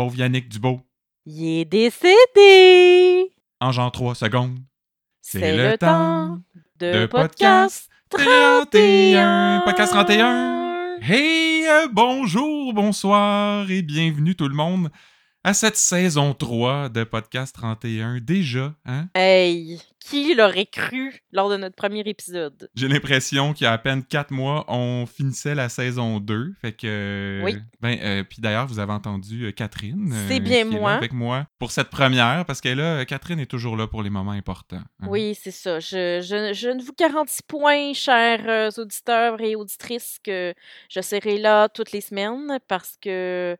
Pauvre Yannick Dubo. Il est décédé. En genre 3 secondes. C'est le temps de, de podcast 31. 31. Podcast 31. Hey, euh, bonjour, bonsoir et bienvenue tout le monde à cette saison 3 de Podcast 31. Déjà, hein? Hey, qui l'aurait cru lors de notre premier épisode? J'ai l'impression qu'il y a à peine 4 mois, on finissait la saison 2. Fait que. Oui. Ben, euh, puis d'ailleurs, vous avez entendu euh, Catherine. euh, C'est bien qui est là moi. avec moi pour cette première, parce que là, Catherine est toujours là pour les moments importants. hein. Oui, c'est ça. Je, je- je ne vous garantis point, chers auditeurs et auditrices, que je serai là toutes les semaines parce que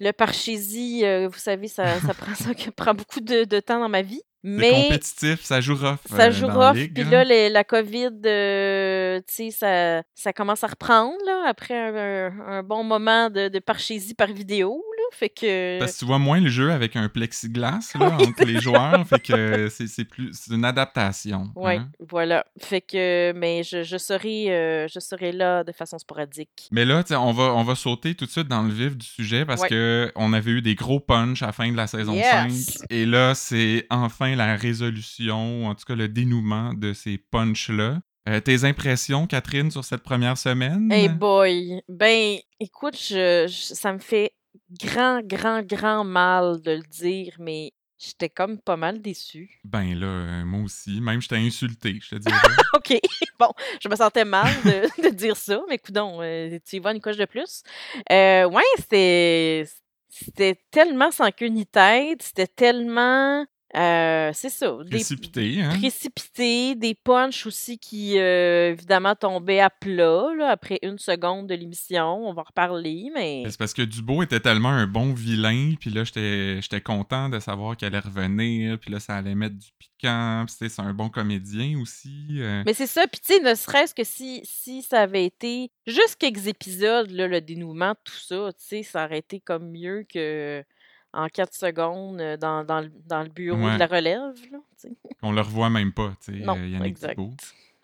le parchésie, vous savez, ça, ça, prend, ça prend beaucoup de, de temps dans ma vie. C'est Mais compétitif, ça joue rough. ça euh, joue rough. Puis là, les- la COVID, euh, tu sais, ça, ça commence à reprendre là, après un, un- un bon moment de, de parchésie par vidéo. Là, fait que. Parce que tu vois moins le jeu avec un plexiglas là, Oui, entre les joueurs, fait que c'est c'est plus c'est une adaptation. Oui, hein. voilà. Fait que, mais je, je serai, euh, je serai là de façon sporadique. Mais là, on va, on va sauter tout de suite dans le vif du sujet parce Ouais. que on avait eu des gros punch à la fin de la saison Yes! 5. Et là, c'est enfin la résolution, en tout cas le dénouement de ces punch-là. Euh, tes impressions, Catherine, sur cette première semaine? Hey boy! Ben, écoute, je, je- ça me fait grand, grand, grand mal de le dire, mais j'étais comme pas mal déçue. Ben là, euh, moi aussi. Même, je t'ai insulté, je te dirais. OK, bon, je me sentais mal de, de dire ça, mais coudon, euh, tu y vas une coche de plus. Euh, ouais, c'était c'était tellement sans queue ni tête, c'était tellement euh, c'est ça, des Précipité, hein? précipité, des punchs aussi qui euh, évidemment tombaient à plat là, après une seconde de l'émission, on va en reparler, mais C'est parce que Dubo était tellement un bon vilain, puis là, j'étais j'étais content de savoir qu'elle allait revenir, puis là, ça allait mettre du piquant, puis c'est un bon comédien aussi. euh. Mais c'est ça, puis tu sais, ne serait-ce que si, si ça avait été juste quelques épisodes, là, le dénouement, tout ça, tu sais, ça aurait été comme mieux que en quatre secondes euh, dans, dans, le, dans le bureau Ouais. de la relève, là. On le revoit même pas, tu sais, euh, Yannick. Dubo.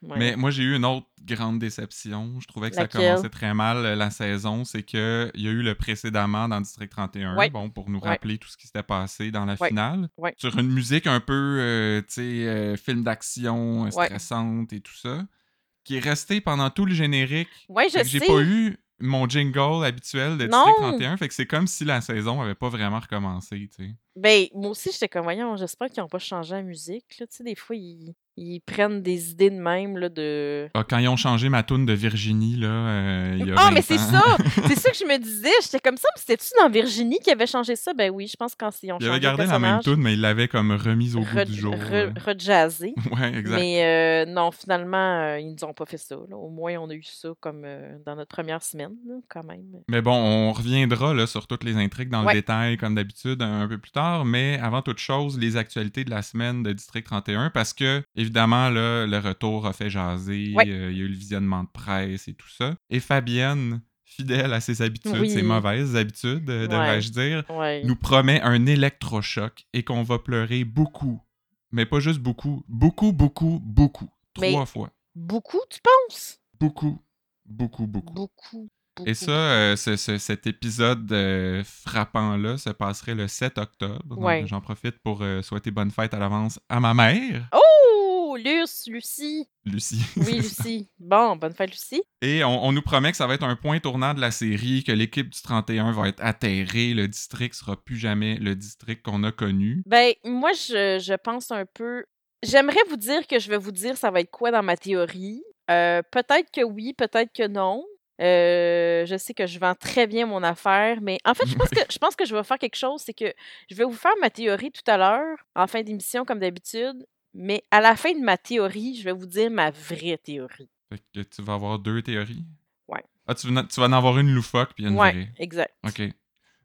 Ouais. Mais moi, j'ai eu une autre grande déception. Je trouvais que ça commençait très mal euh, la saison. C'est qu'il y a eu le précédemment dans District 31, Ouais. bon, pour nous Ouais. rappeler tout ce qui s'était passé dans la finale. Sur une musique un peu, euh, tu sais, euh, film d'action, stressante et tout ça, qui est restée pendant tout le générique. Ouais, je j'ai sais. pas eu mon jingle habituel de Non. District 31, fait que c'est comme si la saison avait pas vraiment recommencé, tu sais. Ben, moi aussi, j'étais comme, voyons, j'espère qu'ils n'ont pas changé la musique, là, tu sais, des fois, ils, ils prennent des idées de même, là, de... Ah, quand ils ont changé ma toune de Virginie, là, euh, il y a Ah, 20 mais c'est ça! C'est ça que je me disais. J'étais comme ça, mais c'était-tu dans Virginie qui avait changé ça? Ben oui, je pense quand ils ont Il changé avait le gardé la même toune, mais il l'avait comme remise au re- du jour. re- euh. rejazzé. Ouais, exact. Mais euh, non, finalement, euh, ils nous ont pas fait ça. là. Au moins, on a eu ça comme euh, dans notre première semaine, là, quand même. Mais bon, on reviendra là, sur toutes les intrigues dans Ouais. le détail, comme d'habitude, un, un peu plus tard. Mais avant toute chose, les actualités de la semaine de District 31, parce que, évidemment, là, le retour a fait jaser. Ouais. euh, il y a eu le visionnement de presse et tout ça. Et Fabienne, fidèle à ses habitudes, Oui. ses mauvaises habitudes, euh, devrais-je dire, Ouais. nous promet un électrochoc et qu'on va pleurer beaucoup. Mais pas juste beaucoup. Beaucoup, beaucoup, beaucoup. Mais- Trois fois. Beaucoup, tu penses? Beaucoup, beaucoup, beaucoup. Beaucoup. beaucoup. Et ça, euh, ce- ce- cet épisode euh, frappant-là se passerait le 7 octobre. Ouais. J'en profite pour souhaiter bonne fête à l'avance à ma mère, Oh! Luce, Lucie. Lucie. Oui, Lucie. Bon, bonne fête, Lucie. Et on, on nous promet que ça va être un point tournant de la série, que l'équipe du 31 va être atterrée, le district sera plus jamais le district qu'on a connu. Ben, moi, je, je pense un peu. J'aimerais vous dire que je vais vous dire ça va être quoi dans ma théorie. Euh, peut-être que oui, peut-être que non. Euh, je sais que je vends très bien mon affaire, mais en fait, je pense que je pense que je vais faire quelque chose, c'est que je vais vous faire ma théorie tout à l'heure, en fin d'émission, comme d'habitude. Mais à la fin de ma théorie, je vais vous dire ma vraie théorie. Fait que tu vas avoir deux théories? Ouais. Ah, tu, vas- tu vas en avoir une loufoque puis une ouais, vraie. exact. OK.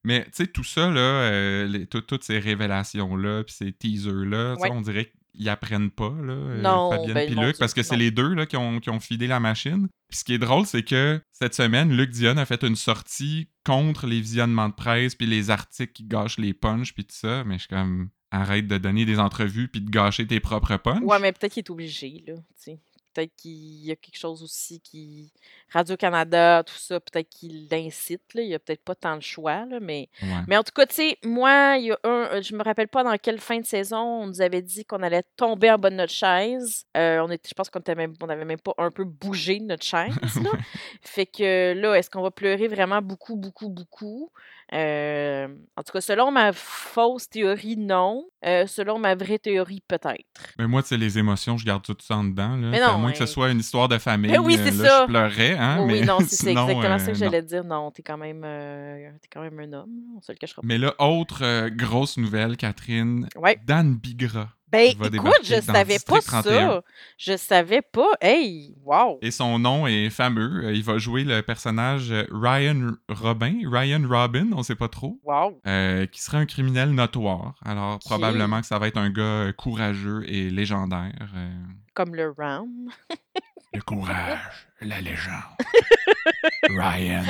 Mais tu sais, tout ça, là, euh, les- toutes ces révélations-là, puis ces teasers-là, Ouais. on dirait qu'ils apprennent pas, là, euh, Non, Fabienne ben, puis Luc, parce que c'est les deux là, qui, ont, qui ont fidé la machine. Puis ce qui est drôle, c'est que cette semaine, Luc Dion a fait une sortie contre les visionnements de presse, puis les articles qui gâchent les punchs, puis tout ça. Mais je suis comme, arrête de donner des entrevues, puis de gâcher tes propres punchs. Ouais, mais peut-être qu'il est obligé, là. tu sais. Peut-être qu'il y a quelque chose aussi qui. Radio-Canada, tout ça, peut-être qu'il l'incite. là. Il y a peut-être pas tant de choix, là, mais. Ouais. Mais en tout cas, tu sais, moi, il y a un. euh, Je me rappelle pas dans quelle fin de saison on nous avait dit qu'on allait tomber en bas de notre chaise. Euh, on était, je pense qu'on était même, on avait même pas un peu bougé de notre chaise. Là. fait que là, est-ce qu'on va pleurer vraiment beaucoup, beaucoup, beaucoup? Euh, en tout cas, selon ma fausse théorie, non. Euh, selon ma vraie théorie, peut-être. Mais moi, tu sais, les émotions, je garde tout ça en dedans. Là. Mais non, moins que ce soit une histoire de famille. Ben oui, euh, c'est là, ça. je pleurais, hein, oui, mais non, c'est exactement ça que euh, j'allais dire. Non, t'es quand même, euh, t'es quand même un homme. On se le cachera pas. Mais là, autre euh, grosse nouvelle, Catherine. Ouais. Dan Bigra. Ben, écoute, je savais pas District 31. ça. Je savais pas. Hey, wow. Et son nom est fameux. Euh, Il va jouer le personnage euh, Ryan Robin, Ryan Robin, on sait pas trop, Wow. euh, qui serait un criminel notoire. Alors, probablement que ça va être un gars euh, courageux et légendaire. euh. Comme le Ram. Le courage, la légende. Ryan.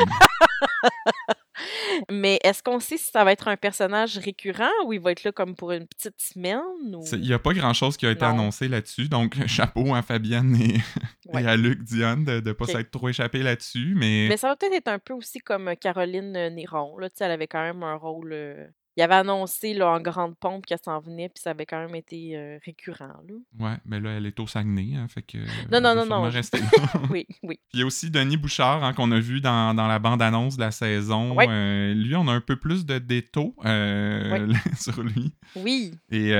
Mais est-ce qu'on sait si ça va être un personnage récurrent ou il va être là comme pour une petite semaine? Ou... Il n'y a pas grand-chose qui a été Non. annoncé là-dessus, donc chapeau à Fabienne et, Ouais. et à Luc Dionne de ne pas s'être trop échappé là-dessus, mais, Mais ça va peut-être être un peu aussi comme Caroline euh, Néron. Là, Tu sais, elle avait quand même un rôle. Il avait annoncé là, en grande pompe qu'elle s'en venait, puis ça avait quand même été euh, récurrent. Là. ouais, mais là, elle est au Saguenay, hein, fait que Non, non, non, non, rester là. Oui, oui. Puis il y a aussi Denis Bouchard hein, qu'on a vu dans, dans la bande-annonce de la saison. Ouais. Euh, lui, on a un peu plus de détails euh, sur lui. Oui, Et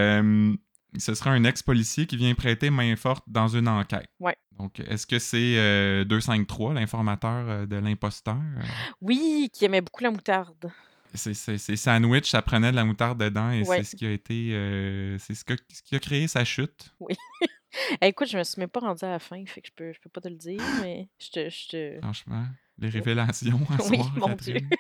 ce sera un ex-policier qui vient prêter main forte dans une enquête. Ouais. Donc, est-ce que c'est euh, 253, l'informateur de l'imposteur? Oui, qui aimait beaucoup la moutarde. C'est, sandwich, ça prenait de la moutarde dedans et Ouais. c'est ce qui a été. euh, c'est ce, ce qui a créé sa chute. Eh, écoute, je me suis même pas rendue à la fin, fait que je peux, je peux pas te le dire, mais je te. Je te... Franchement, les révélations à Oui, soir, mon Catherine. Dieu.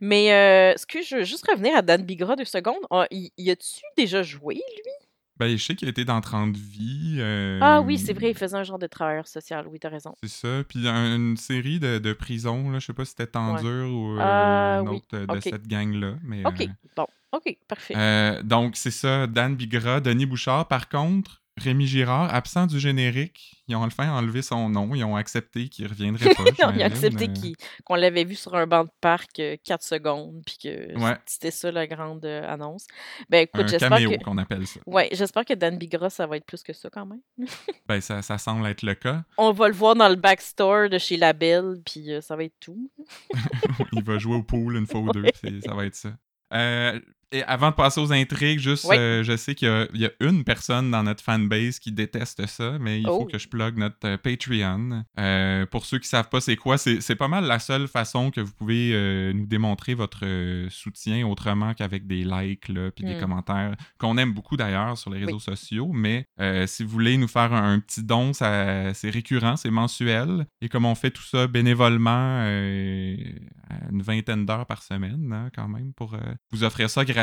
Mais euh, ce que je veux juste revenir à Dan Bigra deux secondes. Ah, y, y a-tu déjà joué, lui? Ben, je sais qu'il a été dans 30 vies. euh, Ah oui, c'est vrai, il faisait un genre de travailleur social, oui, t'as raison. C'est ça. Puis un- une série de, de prisons, là, je sais pas si c'était Ouais. dur ou euh, Ah, une autre de cette gang-là. Mais, Ok, euh, bon, ok, parfait. euh, donc, c'est ça, Dan Bigra, Denis Bouchard. Par contre, Rémi Girard, absent du générique, ils ont enfin enlevé son nom. Ils ont accepté qu'il reviendrait pas. Ils ont accepté euh, qu'on l'avait vu sur un banc de parc 4 secondes, puis que Ouais. c'était ça la grande euh, annonce. Ben écoute, j'espère que. qu'on appelle ça. Ouais, j'espère que Dan Bigra, ça va être plus que ça quand même. Ben, ça, ça semble être le cas. On va le voir dans le backstore de chez La Belle, puis euh, ça va être tout. Il va jouer au pool une fois ou deux, ça va être ça. Euh, et avant de passer aux intrigues, juste, Oui. euh, je sais qu'il y a, il y a une personne dans notre fanbase qui déteste ça, mais il faut Oh. que je plug notre euh, Patreon. Euh, pour ceux qui savent pas c'est quoi, c'est pas mal la seule façon que vous pouvez euh, nous démontrer votre soutien autrement qu'avec des likes puis des Mm. commentaires qu'on aime beaucoup d'ailleurs sur les réseaux Oui. sociaux. Mais si vous voulez nous faire un, un petit don, c'est récurrent, c'est mensuel. Et comme on fait tout ça bénévolement, à une vingtaine d'heures par semaine, hein, quand même, pour vous offrir ça gratuitement,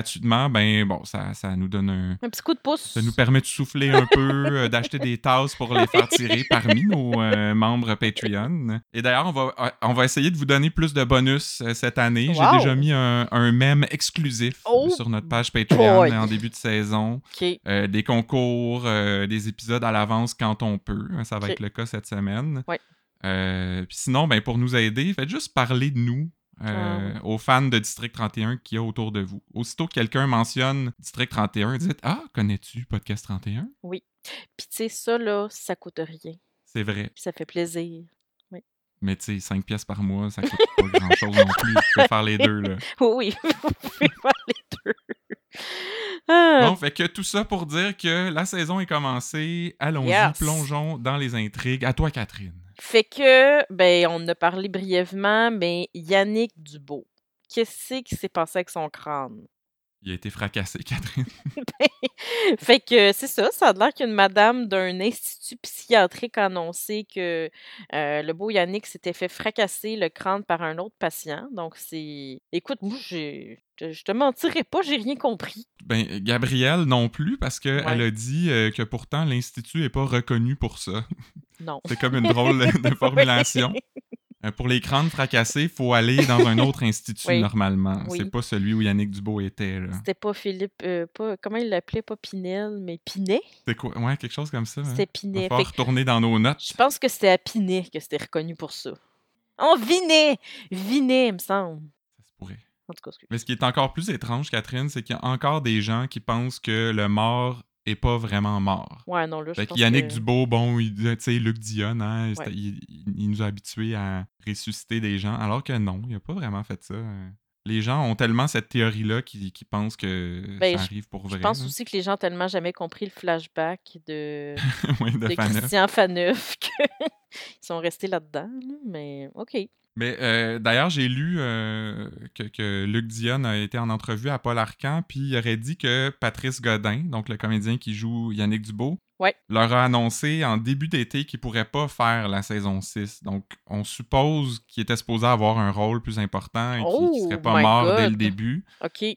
ben bon, ça, ça nous donne un. Un petit coup de pouce. Ça nous permet de souffler un peu, euh, d'acheter des tasses pour les faire tirer parmi nos euh, membres Patreon. Et d'ailleurs, on va, on va essayer de vous donner plus de bonus euh, cette année. J'ai déjà mis un, un mème exclusif Oh sur notre page Patreon boy. en début de saison. Euh, des concours, des épisodes à l'avance quand on peut. Ça va être le cas cette semaine. Ouais. Euh, Puis sinon, ben, pour nous aider, faites juste parler de nous euh, Ah aux fans de District 31 qu'il y a autour de vous. Aussitôt que quelqu'un mentionne District 31, dites Ah, connais-tu Podcast 31 Oui. Puis tu sais, ça, là, ça coûte rien. C'est vrai. Puis ça fait plaisir. Mais tu sais, 5 pièces par mois, ça coûte pas grand-chose non plus. Tu peux faire les deux. Là. Oui, vous pouvez faire les deux. Ah, Bon, fait que tout ça pour dire que la saison est commencée. Allons-y, Yes. plongeons dans les intrigues. À toi, Catherine. Fait que, ben, on a parlé brièvement, mais Yannick Dubo, qu'est-ce qui s'est passé avec son crâne? Il a été fracassé, Catherine. fait que c'est ça, ça a l'air qu'une madame d'un institut psychiatrique a annoncé que euh, le beau Yannick s'était fait fracasser le crâne par un autre patient. Donc c'est. Écoute, moi, j'ai. Je je te mentirais pas, j'ai rien compris. Ben, Gabrielle non plus, parce qu'elle Ouais. a dit euh, que pourtant l'Institut n'est pas reconnu pour ça. Non. C'est comme une drôle de, formulation. Euh, pour les crânes fracassés, il faut aller dans un autre institut Oui. normalement. Oui. C'est pas celui où Yannick Dubo était. C'était pas Philippe, euh, pas, comment il l'appelait, pas Pinel, mais Pinet? C'est quoi? Ouais, quelque chose comme ça. hein. C'était Il Pinet. Fait que retourner dans nos notes. je pense que c'était à Pinet que c'était reconnu pour ça. On Vinet! Vinet, il me semble. Ça se pourrait. En tout cas, excuse. Mais ce qui est encore plus étrange, Catherine, c'est qu'il y a encore des gens qui pensent que le mort est pas vraiment mort. Ouais, non, là, je Fait pense Yannick que... Dubo, bon, il- tu sais, Luc Dionne, hein, Ouais. il, nous a habitués à ressusciter des gens, alors que non, il a pas vraiment fait ça. Les gens ont tellement cette théorie-là qu'ils pensent que Ben, ça je- arrive pour Je vrai. pense là. aussi que les gens ont tellement jamais compris le flashback de, Oui, de de Faneuf. Christian Faneuf qu'ils sont restés là-dedans. là, Mais OK. Mais euh, d'ailleurs, j'ai lu euh, que, Luc Dionne a été en entrevue à Paul Arcan, puis il aurait dit que Patrice Godin, donc le comédien qui joue Yannick Dubo, Ouais. leur a annoncé en début d'été qu'il pourrait pas faire la saison 6. Donc, on suppose qu'il était supposé avoir un rôle plus important et qu'il- qu'il Oh serait pas my mort dès le début.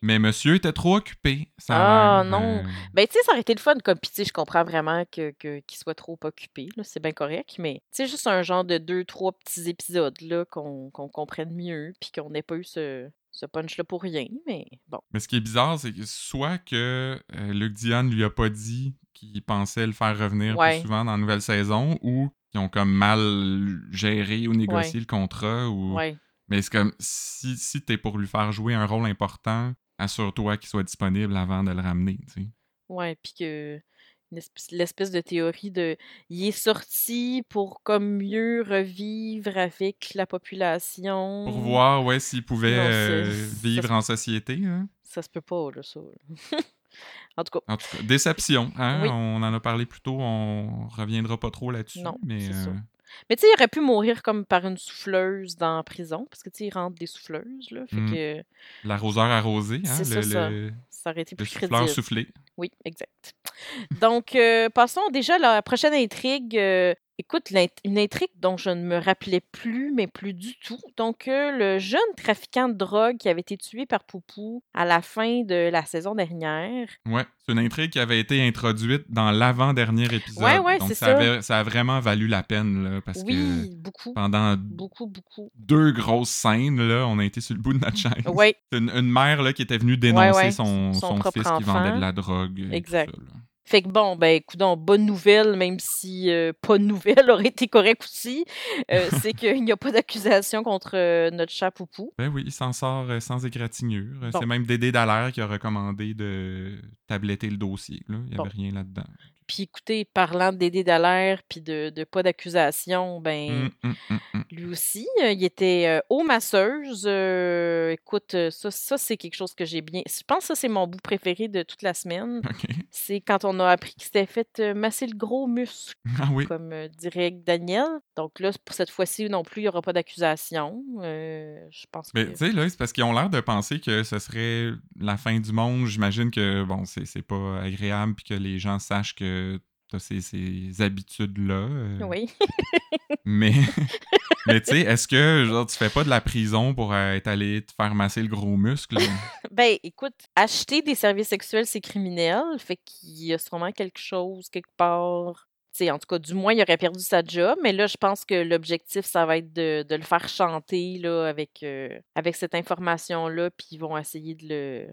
Mais monsieur était trop occupé. Ça Ah, a l'air, non. euh, Ben, tu sais, ça aurait été le fun. Comme, sais, je comprends vraiment que, que, qu'il soit trop occupé. là, C'est bien correct. Mais, tu sais, juste un genre de deux, trois petits épisodes là, qu'on, qu'on comprenne mieux. Puis qu'on n'ait pas eu ce, ce punch-là pour rien. Mais bon. Mais ce qui est bizarre, c'est que soit que euh, Luc Diane lui a pas dit qu'il pensait le faire revenir Ouais. plus souvent dans la nouvelle saison, ou qu'ils ont comme mal géré ou négocié le contrat, ou... Ouais. Mais c'est comme, si, si t'es pour lui faire jouer un rôle important, assure-toi qu'il soit disponible avant de le ramener, tu sais. Ouais. Puis que. L'espèce de théorie de. Il est sorti pour comme mieux revivre avec la population. Pour voir, ouais, s'il pouvait Non, euh, vivre en société, hein. Ça se peut pas, là, ça. en tout cas. En tout cas, déception, hein? Oui. On en a parlé plus tôt, on reviendra pas trop là-dessus, Non, mais... ça. euh, Mais tu sais, il aurait pu mourir comme par une souffleuse dans la prison, parce que tu sais, il rentre des souffleuses, là. Fait Mm. que L'arroseur arrosé, hein? Le, ça, ça. le- ça aurait été le plus souffleur crédible. soufflé. Oui, exact. Donc, euh, passons déjà à la prochaine intrigue. euh, écoute, l'int- une intrigue dont je ne me rappelais plus, mais plus du tout. Donc, euh, le jeune trafiquant de drogue qui avait été tué par Poupou à la fin de la saison dernière. Ouais, c'est une intrigue qui avait été introduite dans l'avant-dernier épisode. Ouais, ouais, donc c'est ça, ça. avait- ça a vraiment valu la peine, là, parce que Oui, beaucoup, pendant beaucoup, beaucoup. deux grosses scènes, là, on a été sur le bout de notre chaise. Oui, C'est une, une mère là, qui était venue dénoncer ouais, son, son son propre fils qui vendait de la drogue. et tout Exact. ça, là. Fait que bon, ben écoute, bonne nouvelle, même si euh, pas de nouvelle aurait été correct aussi, euh, c'est qu'il n'y a pas d'accusation contre euh, notre chat Poupou. Ben oui, il s'en sort sans égratignure. Bon. C'est même Dédé Dallaire qui a recommandé de tabletter le dossier. Là. Il n'y avait Bon. rien là-dedans. Puis écoutez, parlant d'aider Dallaire puis de, de pas d'accusation, ben hum, hum, hum. lui aussi, euh, il était euh, haut masseuse. Euh, écoute, euh, ça, ça c'est quelque chose que j'ai bien. Je pense que ça, c'est mon bout préféré de toute la semaine. C'est quand on a appris qu'il s'était fait euh, masser le gros muscle, Ah oui. comme euh, dirait Daniel. Donc là, pour cette fois-ci non plus, il n'y aura pas d'accusation. Euh, je pense Mais que. tu sais, là, c'est parce qu'ils ont l'air de penser que ce serait la fin du monde. J'imagine que, bon, c'est c'est pas agréable puis que les gens sachent que t'as ces, ces habitudes-là. euh, Oui. Mais, mais tu sais, est-ce que, genre, tu fais pas de la prison pour euh, être allé te faire masser le gros muscle? Ben, écoute, acheter des services sexuels, c'est criminel. Fait qu'il y a sûrement quelque chose, quelque part. Tu sais, en tout cas, du moins, il aurait perdu sa job. Mais là, je pense que l'objectif, ça va être de, de le faire chanter là, avec, euh, avec cette information-là. Puis ils vont essayer de le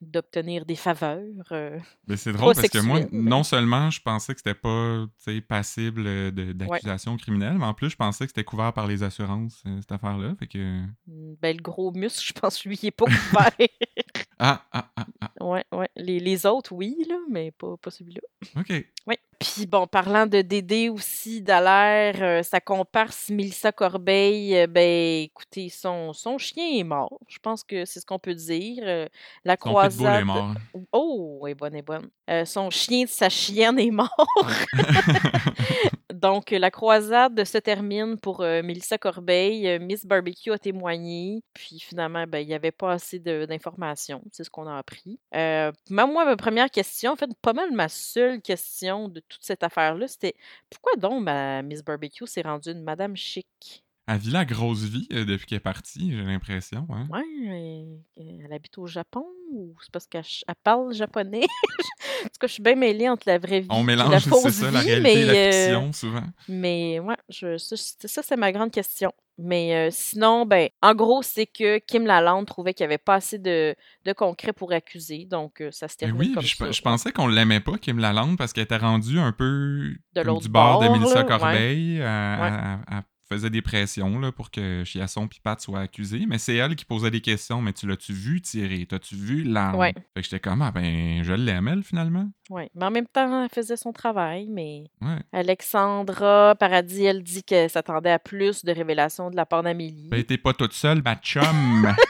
d'obtenir des faveurs. euh. Mais c'est drôle parce que moi, non seulement je pensais que c'était pas passible euh, d'accusation criminelle, mais en plus, je pensais que c'était couvert par les assurances, euh, cette affaire-là. Fait que. Ben, le gros muscle, je pense lui, il est pas couvert. Ah, ah, ah, ah. ouais, ouais. Les, les autres, oui, là, mais pas, pas celui-là. OK. Oui. Puis bon, parlant de Dédé aussi, Dallaire, euh, sa comparse Mélissa Corbeil, euh, ben écoutez, son, son chien est mort. Je pense que c'est ce qu'on peut dire. Euh, la Son croisade. est mort. Oh, est bonne, est bonne. Euh, son chien de sa chienne est mort. Donc, euh, la croisade se termine pour euh, Mélissa Corbeil. Euh, Miss Barbecue a témoigné. Puis finalement, ben, il n'y avait pas assez d'informations. C'est ce qu'on a appris. Euh, moi, ma première question, en fait, pas mal ma seule question de toute cette affaire-là, c'était pourquoi donc Miss Barbecue s'est rendue une madame chic? Elle vit la grosse vie euh, depuis qu'elle est partie, j'ai l'impression. Hein? Ouais, euh, elle habite au Japon. ou c'est parce qu'elle elle parle japonais? en tout cas, je suis bien mêlée entre la vraie vie On et la fausse ça, la vie, réalité et la mais, euh, fiction, souvent. mais ouais, je, ça, c'est- ça, c'est ma grande question. Mais euh, sinon, ben, en gros, c'est que Kim Lalande trouvait qu'il n'y avait pas assez de, de concret pour accuser, donc euh, ça se Mais termine oui, comme je, ça. je pensais qu'on l'aimait pas, Kim Lalande, parce qu'elle était rendue un peu De du bord, de bord, Mélissa là, ouais. Corbeil. Ouais. elle faisait des pressions là, pour que Chiasson et Pat soient accusés. Mais c'est elle qui posait des questions. Mais tu l'as-tu vu tirer? T'as-tu vu l'arme? Ouais. Fait que j'étais comme, ah ben, je l'aime, elle, finalement. Ouais. Mais en même temps, elle faisait son travail, mais Ouais. Alexandra Paradis, elle dit qu'elle s'attendait à plus de révélations de la part d'Amélie. Ben, t'es pas toute seule, ma chum.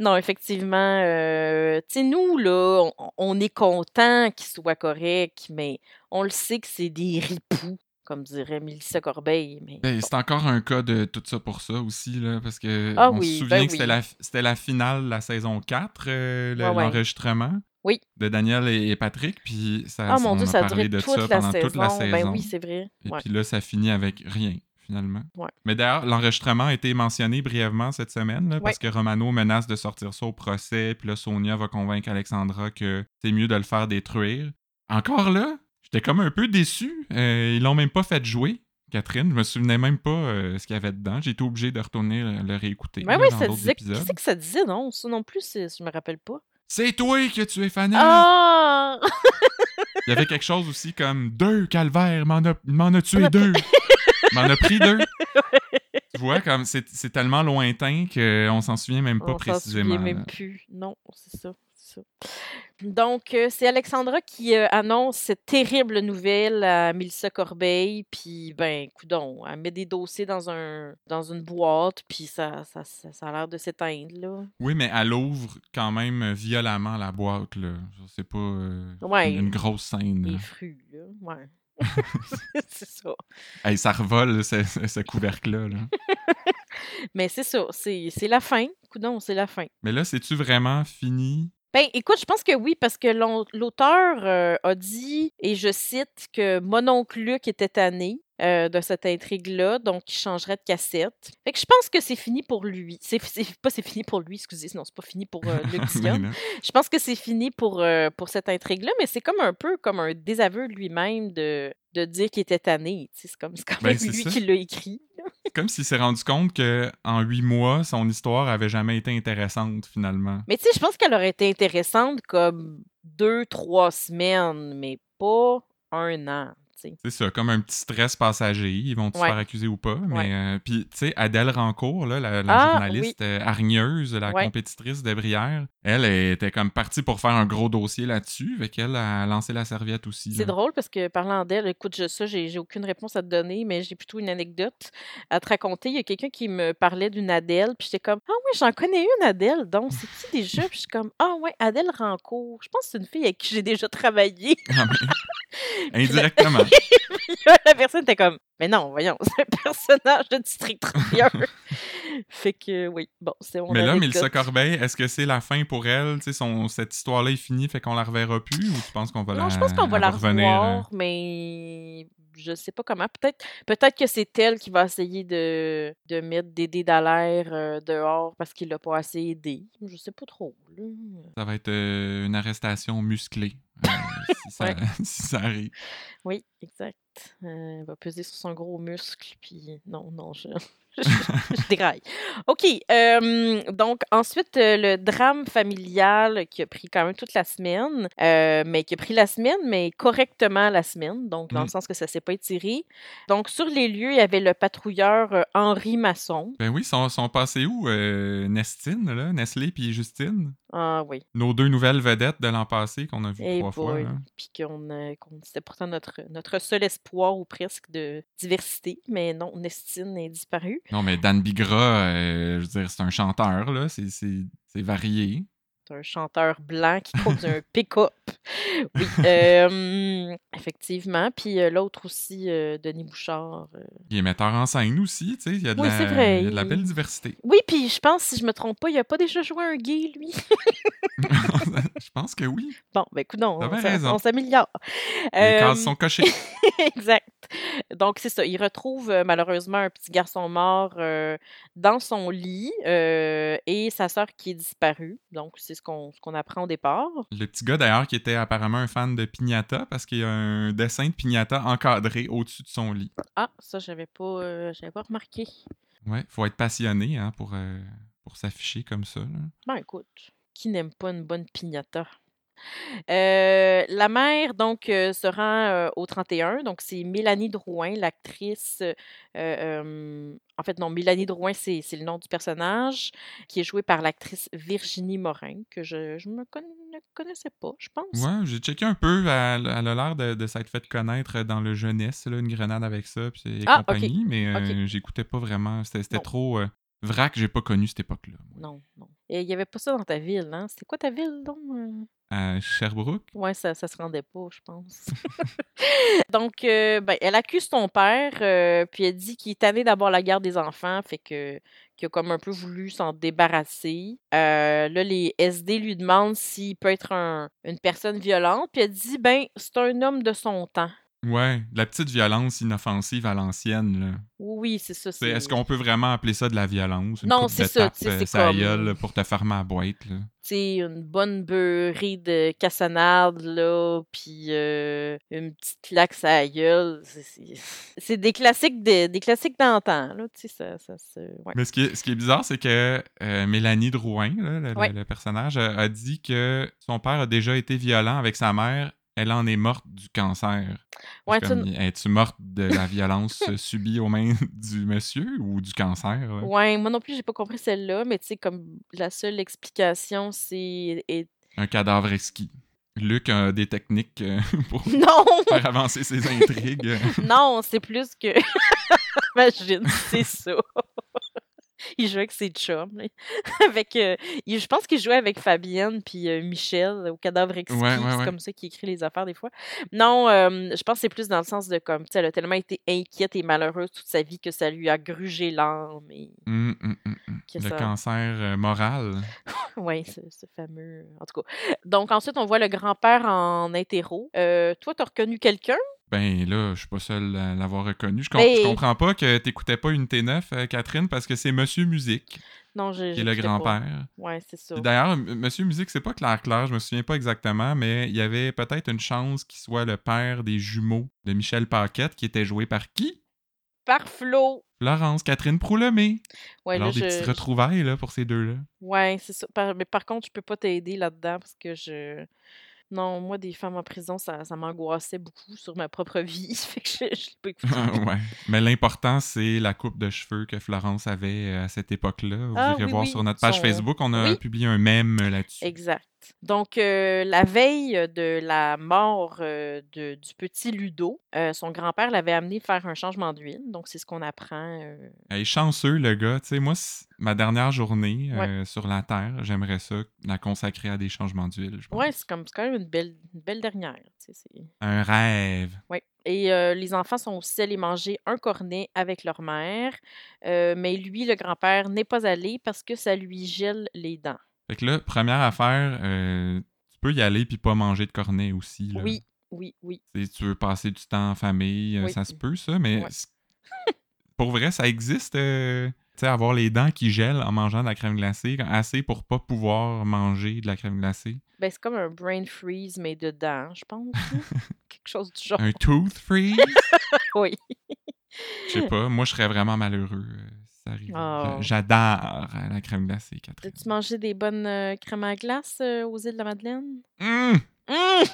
Non, effectivement, euh, tu sais, nous, là, on, on est content qu'il soit correct, mais on le sait que c'est des ripoux, comme dirait Mélissa Corbeil. Mais Ben, c'est encore un cas de tout ça pour ça aussi, là, parce que Ah on oui, se souvient ben que c'était oui. la, c'était la finale de la saison 4, euh, le- Ouais, ouais. l'enregistrement Oui. de Daniel et, et Patrick, puis ça, Ah mon on Dieu, a ça parlé de ça pendant saison. toute la saison. Ben oui, c'est vrai. Et Ouais. puis là, ça finit avec rien, finalement. Ouais. Mais d'ailleurs, l'enregistrement a été mentionné brièvement cette semaine, là, parce que Romano menace de sortir ça au procès, puis là, Sonia va convaincre Alexandra que c'est mieux de le faire détruire. Encore là, j'étais comme un peu déçu. Euh, ils l'ont même pas fait jouer. Catherine, je me souvenais même pas euh, ce qu'il y avait dedans. J'ai été obligé de retourner le, le réécouter là, oui, dans ça disait. Qu'est-ce que ça disait, non? Ça non plus, je me rappelle pas. C'est toi que tu es fanat! Ah! Il y avait quelque chose aussi comme deux calvaires, m'en a, m'en a tué deux. m'en a pris deux. Tu vois, comme c'est, tellement lointain qu'on s'en souvient même pas On s'en précisément. souvient même plus. Non, c'est ça. Ça. Donc, euh, c'est Alexandra qui euh, annonce cette terrible nouvelle à Mélissa Corbeil. Puis, ben, coudon, elle met des dossiers dans, un, dans une boîte, puis ça, ça, ça, ça a l'air de s'éteindre, là. Oui, mais elle ouvre quand même violemment la boîte, là. C'est pas euh, Ouais. une, une grosse scène. Les fruits, là. Ouais. c'est ça. Hey, ça revole, ce, couvercle-là. là. Mais c'est ça. C'est c'est la fin. Coudon, c'est la fin. Mais là, c'est-tu vraiment fini? Ben, écoute, je pense que oui, parce que l'auteur euh, a dit, et je cite, que mon oncle Luc était tanné euh, de cette intrigue-là, donc il changerait de cassette. Fait que je pense que c'est fini pour lui. C'est pas c'est fini pour lui, excusez, non, c'est pas fini pour euh, Luc Dion. Je pense que c'est fini pour, euh, pour cette intrigue-là, mais c'est comme un peu comme un désaveu lui-même de, de dire qu'il était tanné. C'est comme quand Ben, même lui ça. qui l'a écrit. Comme s'il s'est rendu compte que en huit mois, son histoire avait jamais été intéressante, finalement. Mais tu sais, je pense qu'elle aurait été intéressante comme deux, trois semaines, mais pas un an. C'est ça, comme un petit stress passager. Ils vont se Ouais. faire accuser ou pas. Mais Ouais. euh, puis, tu sais, Adèle Rancourt, là, la, la Ah, journaliste euh, hargneuse, la Ouais. compétitrice de Brière, elle était comme partie pour faire un gros dossier là-dessus. Fait qu'elle a lancé la serviette aussi. C'est drôle parce que parlant d'elle, écoute, je, ça, j'ai j'ai aucune réponse à te donner, mais j'ai plutôt une anecdote à te raconter. Il y a quelqu'un qui me parlait d'une Adèle, puis j'étais comme Ah oui, j'en connais une Adèle, donc c'est qui déjà? Puis je suis comme Ah ouais, Adèle Rancourt. Je pense que c'est une fille avec qui j'ai déjà travaillé. Indirectement. Puis là, la personne était comme Mais non, voyons, c'est un personnage de District 31. fait que oui, bon, c'est mon Mais là. Mélissa Corbeil, est-ce que c'est la fin pour elle? Tu sais, son, cette histoire-là est finie, fait qu'on la reverra plus? Ou tu penses qu'on va la Non, je pense qu'on va la revenir, euh, revoir, mais je sais pas comment. Peut-être peut-être que c'est elle qui va essayer de, de mettre Dédé Dallaire euh, dehors parce qu'il l'a pas assez aidé. Je sais pas trop. là. Ça va être euh, une arrestation musclée. Euh, si, ça, Ouais. si ça arrive. Oui, exact. Euh, elle va peser sur son gros muscle, puis non, non, je, je, je déraille. OK, euh, donc ensuite, euh, le drame familial qui a pris quand même toute la semaine, euh, mais qui a pris la semaine, mais correctement la semaine, donc dans le sens que ça s'est pas étiré. Donc sur les lieux, il y avait le patrouilleur Henri Masson. Ben oui, sont, sont passés où? Nestine, là? Nestlé puis Justine? Ah oui, Nos deux nouvelles vedettes de l'an passé qu'on a vues Eh trois fois. boy. Puis qu'on c'était pourtant notre, notre seul espoir ou presque de diversité, mais non, Nestine est disparue. Non, mais Dan Bigra, euh, je veux dire, c'est un chanteur, là. C'est varié. Un chanteur blanc qui conduit un pick-up. Oui, euh, effectivement. Puis euh, l'autre aussi, euh, Denis Bouchard. Il est metteur en scène aussi, tu sais. Il y a de, Oui, la, vrai, il y a de la belle diversité. Oui, puis je pense, si je me trompe pas, il a pas déjà joué un gay, lui. je pense que oui. Bon, ben écoute, non, on, s'améliore. Les cases sont cochées. exact. Donc, c'est ça. Il retrouve malheureusement un petit garçon mort dans son lit et sa sœur qui est disparue. Donc, c'est ce qu'on apprend au départ. Le petit gars, d'ailleurs, qui était apparemment un fan de Pignata parce qu'il y a un dessin de Pignata encadré au-dessus de son lit. Ah, ça, j'avais pas, euh, j'avais pas remarqué. Ouais, faut être passionné hein, pour, euh, pour s'afficher comme ça. là. Ben, écoute, qui n'aime pas une bonne piñata? Euh, la mère, donc, euh, se rend euh, au 31. Donc, c'est Mélanie Drouin, l'actrice. en fait, non, Mélanie Drouin, c'est c'est le nom du personnage, qui est joué par l'actrice Virginie Morin, que je, je me ne connaissais pas, je pense. Ouais, j'ai checké un peu. Elle, elle a l'air de, de s'être fait connaître dans le jeunesse, là, une grenade avec ça puis et Ah, compagnie, mais j'écoutais pas vraiment. C'était trop. vrac, j'ai pas connu cette époque-là. Non, non. Et il n'y avait pas ça dans ta ville, hein? C'était quoi ta ville, donc? À Sherbrooke? Ouais, ça, se rendait pas, je pense. Donc, euh, ben, elle accuse ton père, euh, puis elle dit qu'il est tanné d'avoir la garde des enfants, fait que qu'il a comme un peu voulu s'en débarrasser. Euh, là, les SD lui demandent s'il peut être un- une personne violente, puis elle dit, ben, c'est un homme de son temps. Ouais, la petite violence inoffensive à l'ancienne. là. Oui, c'est ça. C'est- Est-ce qu'on peut vraiment appeler ça de la violence? Une Non, c'est de ça, tape, euh, c'est sa comme- pour te fermer à boîte. Là? une bonne beurrée de cassonade, là, puis euh, une petite claque la gueule. C'est- C'est c'est des classiques de- des classiques d'antan, là, ça, ça ouais. Mais ce qui est, ce qui est bizarre, c'est que euh, Mélanie Drouin, là, le, le- Ouais. le personnage, a, a dit que son père a déjà été violent avec sa mère. Elle en est morte du cancer. Ouais, tu- Es-tu morte de la violence subie aux mains du monsieur ou du cancer? là? Ouais, moi non plus, j'ai pas compris celle-là, mais tu sais, comme la seule explication, c'est... est- Un cadavre exquis. Luc a des techniques euh, pour Non! faire avancer ses intrigues. non, c'est plus que... Imagine, c'est ça. Il jouait avec ses chums. avec, euh, il- je pense qu'il jouait avec Fabienne puis euh, Michel au cadavre exquis. Ouais, ouais, C'est comme ça qu'il écrit les affaires des fois. Non, euh, je pense que c'est plus dans le sens de comme, tu sais, elle a tellement été inquiète et malheureuse toute sa vie que ça lui a grugé l'âme. Et... Hum, hum. Que Le ça- cancer euh, moral. Oui, ce, ce fameux. En tout cas. Donc, ensuite, on voit le grand-père en. Euh, toi, t'as reconnu quelqu'un? Ben là, je suis pas seul à l'avoir reconnu. Je, com- Mais- je comprends pas que t'écoutais pas une T9, euh, Catherine, parce que c'est Monsieur Musique Non, j'ai. qui est le grand-père. Ouais, c'est ça. D'ailleurs, Monsieur Musique, c'est pas clair clair, je me souviens pas exactement, mais il y avait peut-être une chance qu'il soit le père des jumeaux de Michel Paquette, qui était joué par qui? Par Flo. Florence Catherine Proulemé. Ouais, Alors là, des je- petites je- retrouvailles là, pour ces deux-là. Ouais, c'est ça. Par- Mais par contre, je peux pas t'aider là-dedans parce que je. Non, moi, des femmes en prison, ça, ça m'angoissait beaucoup sur ma propre vie. fait que je, je l'ai pas écouté. ouais. Mais l'important, c'est la coupe de cheveux que Florence avait euh, à cette époque-là. Vous Ah, irez oui, voir oui. sur notre page Son- Facebook, on a Oui. publié un mème là-dessus. Exact. Donc, euh, la veille de la mort euh, de- du petit Ludo, euh, son grand-père l'avait amené faire un changement d'huile. Donc, c'est ce qu'on apprend. euh, Hey, chanceux, le gars. Tu sais, moi, ma dernière journée sur la Terre, j'aimerais ça la consacrer à des changements d'huile. Ouais, c'est comme quand même une belle, une belle dernière. Un rêve. Ouais. Et euh, les enfants sont aussi allés manger un cornet avec leur mère, euh, mais lui, le grand-père, n'est pas allé parce que ça lui gèle les dents. Fait que là, première affaire, euh, tu peux y aller puis pas manger de cornet aussi. Là. Oui, oui, oui. Tu sais, tu veux passer du temps en famille, euh, Oui. ça se peut, ça, mais Ouais. pour vrai, ça existe. euh, tu sais, avoir les dents qui gèlent en mangeant de la crème glacée, assez pour pas pouvoir manger de la crème glacée. Ben, c'est comme un brain freeze, mais de dents, je pense. Quelque chose du genre. Un tooth freeze? Oui. Je sais pas, moi je serais vraiment malheureux euh, Oh. J'adore euh, la crème glacée, Catherine. As-tu mangé des bonnes euh, crèmes à glace euh, aux îles de la Madeleine? Hum! Hum!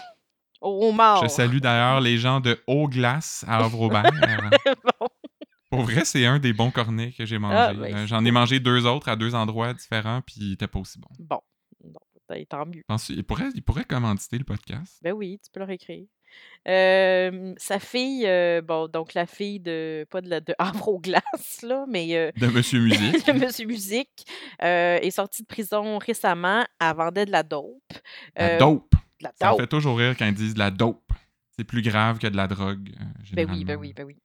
Au mort! Je salue d'ailleurs les gens de Haut Glace à Havre-Aubert. Bon. Pour vrai, c'est un des bons cornets que j'ai mangé. Ah, ben, Euh, J'en ai mangé deux autres à deux endroits différents, puis ils étaient pas aussi. Bon. Bon, ben, tant mieux. Il pourrait, il pourrait commanditer le podcast? Ben oui, tu peux leur écrire. Euh, sa fille, euh, bon, donc la fille de, pas de, la, de là, mais euh, De Monsieur Musique. de Monsieur Musique, est sortie de prison récemment. Elle vendait de la dope. La dope. de la Ça me dope. fait toujours rire quand ils disent de la dope. C'est plus grave que de la drogue. Ben oui, ben oui, ben oui.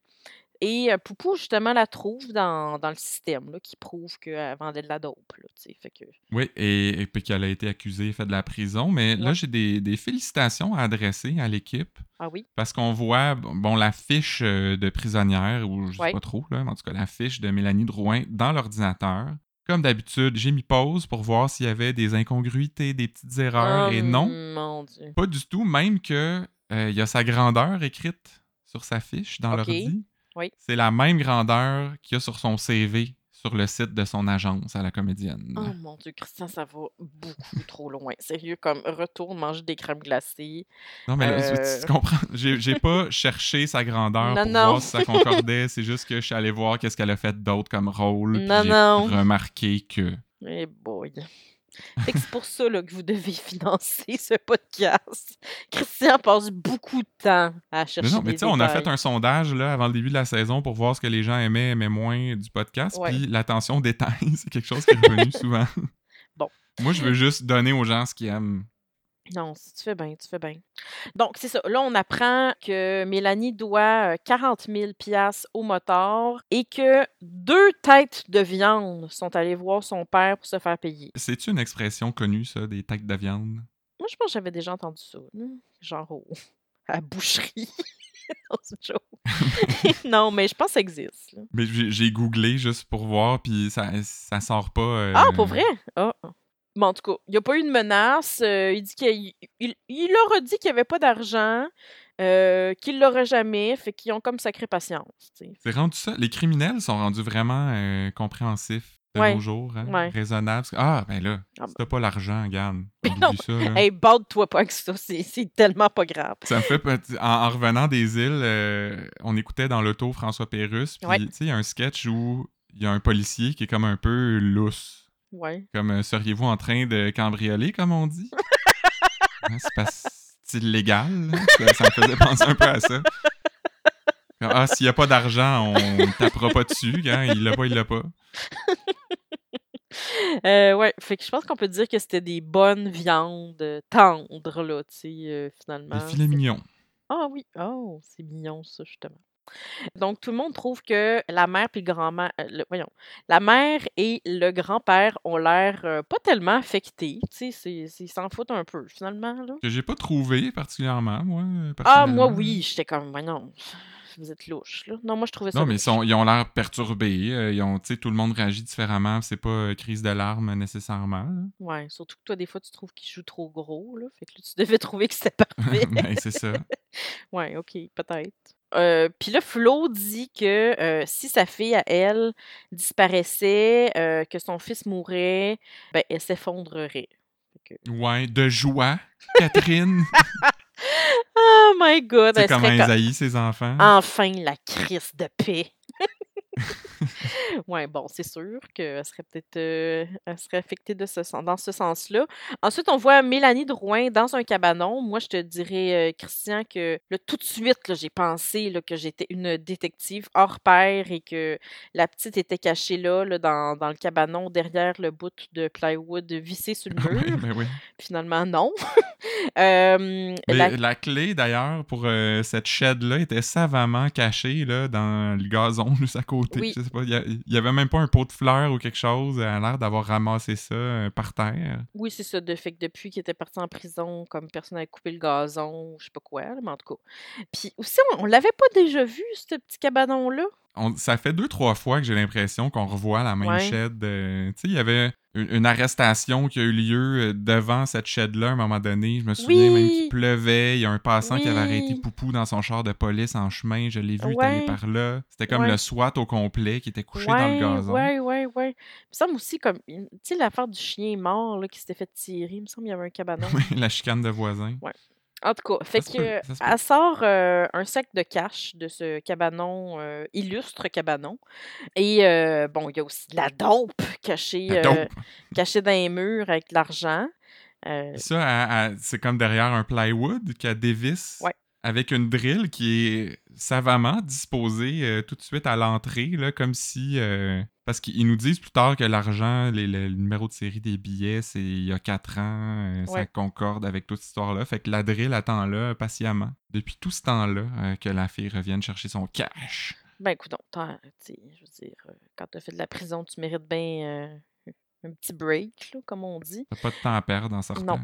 Et euh, Poupou, justement, la trouve dans, dans le système, là, qui prouve qu'elle vendait de la dope. Là, fait que... Oui, et, et puis qu'elle a été accusée, fait de la prison. Mais là, j'ai des, des félicitations à adresser à l'équipe. Ah oui? Parce qu'on voit, bon, la fiche euh, de prisonnière, ou je sais Ouais. pas trop, là, mais en tout cas, la fiche de Mélanie Drouin dans l'ordinateur. Comme d'habitude, j'ai mis pause pour voir s'il y avait des incongruités, des petites erreurs, Oh, et non, mon Dieu. pas du tout, même que euh, il y a sa grandeur écrite sur sa fiche dans Ok. l'ordi. Oui. C'est la même grandeur qu'il y a sur son CV sur le site de son agence à la comédienne. Oh mon Dieu, Christian, ça va beaucoup trop loin. Sérieux, comme retourne manger des crèmes glacées. Non, mais là, tu- Euh. tu, comprends, j'ai pas cherché sa grandeur Non, pour non. voir si ça concordait. C'est juste que je suis allé voir qu'est-ce qu'elle a fait d'autre comme rôle. Non, j'ai non. remarqué que. Eh boy. C'est pour ça là, que vous devez financer ce podcast. Christian passe beaucoup de temps à chercher Mais non, mais tu sais, on a fait un sondage là, avant le début de la saison pour voir ce que les gens aimaient, aimaient moins du podcast. Ouais. Puis l'attention aux détails, c'est quelque chose qui est revenu souvent. Bon. Moi, je veux juste donner aux gens ce qu'ils aiment. Non, si tu fais bien, tu fais bien. Donc, c'est ça. Là, on apprend que Mélanie doit euh, 40 000 piastres au motard et que deux têtes de viande sont allées voir son père pour se faire payer. C'est-tu une expression connue, ça, des têtes de viande? Moi, je pense que j'avais déjà entendu ça. Genre au- à la boucherie. Non, c'est mais je pense que ça existe. là. Mais j'ai googlé juste pour voir, puis ça, ça sort pas. euh, Ah, pour vrai? Ah. Bon, en tout cas, il n'y a pas eu de menace. euh, il dit qu'il il, il leur a dit qu'il n'y avait pas d'argent, euh, qu'il l'aurait jamais, fait qu'ils ont comme sacré patience. C'est rendu ça. Les criminels sont rendus vraiment euh, compréhensifs de Ouais. nos jours, hein, Ouais. raisonnables. Ah, ben là, Ah si t'as pas l'argent, oublie non, ça. là. Hey, bade-toi pas avec ça, c'est tellement pas grave. Ça me fait en, en revenant des îles, euh, on écoutait dans l'auto François Pérusse, puis Ouais. tu sais, il y a un sketch où il y a un policier qui est comme un peu lousse. Ouais. Comme euh, seriez-vous en train de cambrioler, comme on dit? Hein, c'est pas illégal. Ça, ça me faisait penser un peu à ça. Comme, ah, s'il n'y a pas d'argent, on ne tapera pas dessus. Hein? Il l'a pas, il l'a pas. Euh, ouais, fait que je pense qu'on peut dire que c'était des bonnes viandes euh, tendres, là, tu sais, euh, finalement. Des filets mignons. Ah oui, oh, c'est mignon ça, justement. Donc, tout le monde trouve que la mère puis le grand-mère, euh, voyons, la mère et le grand-père ont l'air euh, pas tellement affectés, tu sais, ils s'en foutent un peu, finalement, là. Que j'ai pas trouvé particulièrement, moi. euh, Ah, moi, oui, j'étais comme, voyons, vous êtes louche, là. Non, moi, je trouvais ça Non, mais ils, louche. sont- ils ont l'air perturbés. euh, ils ont, tu sais, tout le monde réagit différemment. C'est pas crise de larmes nécessairement. là. Ouais, surtout que toi, des fois, tu trouves qu'il joue trop gros, là. Fait que là, tu devais trouver que c'était parfait. ben, c'est ça. Ouais, ok, peut-être. Euh, Puis là, Flo dit que euh, si sa fille à elle disparaissait, euh, que son fils mourrait, ben elle s'effondrerait. Ouais, de joie. Catherine, Oh my god, c'est elle comment serait ils co- haïssent ses enfants. enfin la crise de paix. ouais, bon, c'est sûr qu'elle serait peut-être euh, elle serait affectée de ce, sen- dans ce sens-là. Ensuite, on voit Mélanie Drouin dans un cabanon. Moi, je te dirais, euh, Christian, que là, tout de suite, là, j'ai pensé là, que j'étais une détective hors pair et que la petite était cachée là, là, dans, dans le cabanon, derrière le bout de plywood vissé sur le mur. ben oui. Finalement, non. Euh, Mais la- la... clé, d'ailleurs, pour cette shed-là était savamment cachée là, dans le gazon juste à côté. Oui. Je sais pas, il y a- il y, avait même pas un pot de fleurs ou quelque chose. Elle a l'air d'avoir ramassé ça euh, par terre. Oui, c'est ça. De fait que depuis qu'il était parti en prison, comme personne n'avait coupé le gazon, je sais pas quoi, mais en tout cas. Puis aussi, on, on l'avait pas déjà vu, ce petit cabanon-là? On- ça fait deux, trois fois que j'ai l'impression qu'on revoit la même Ouais. shed. euh, tu sais, il y avait une, une arrestation qui a eu lieu euh, devant cette shed-là à un moment donné. Je me souviens même Oui. qu'il pleuvait. Il y a un passant qui avait arrêté Oui. Poupou dans son char de police en chemin. Je l'ai vu, il est allé Ouais. par là. C'était comme Ouais. le SWAT au complet qui était couché dans le Ouais, gazon. ouais, ouais, ouais. Il me semble aussi comme. Tu sais, l'affaire du chien mort là, qui s'était fait tirer. Il me semble qu'il y avait un cabanon. la chicane de voisins. En tout cas, fait que peut, elle sort euh, un sac de cash de ce cabanon, euh, illustre cabanon. Et euh, bon, il y a aussi de la dope cachée, La cachée dans les murs avec de l'argent. Ça, c'est comme derrière un plywood qu'elle dévisse? Ouais. Avec une drill qui est savamment disposée euh, tout de suite à l'entrée, comme si... euh, parce qu'ils nous disent plus tard que l'argent, le, numéro de série des billets, c'est il y a quatre ans, euh, ça concorde avec toute cette histoire-là. Fait que la drill attend là patiemment, depuis tout ce temps-là, que la fille revienne chercher son cash. Ben, écoute, donc, je veux dire, quand tu as fait de la prison, tu mérites bien un petit break, là, comme on dit. T'as pas de temps à perdre en sortant. Non.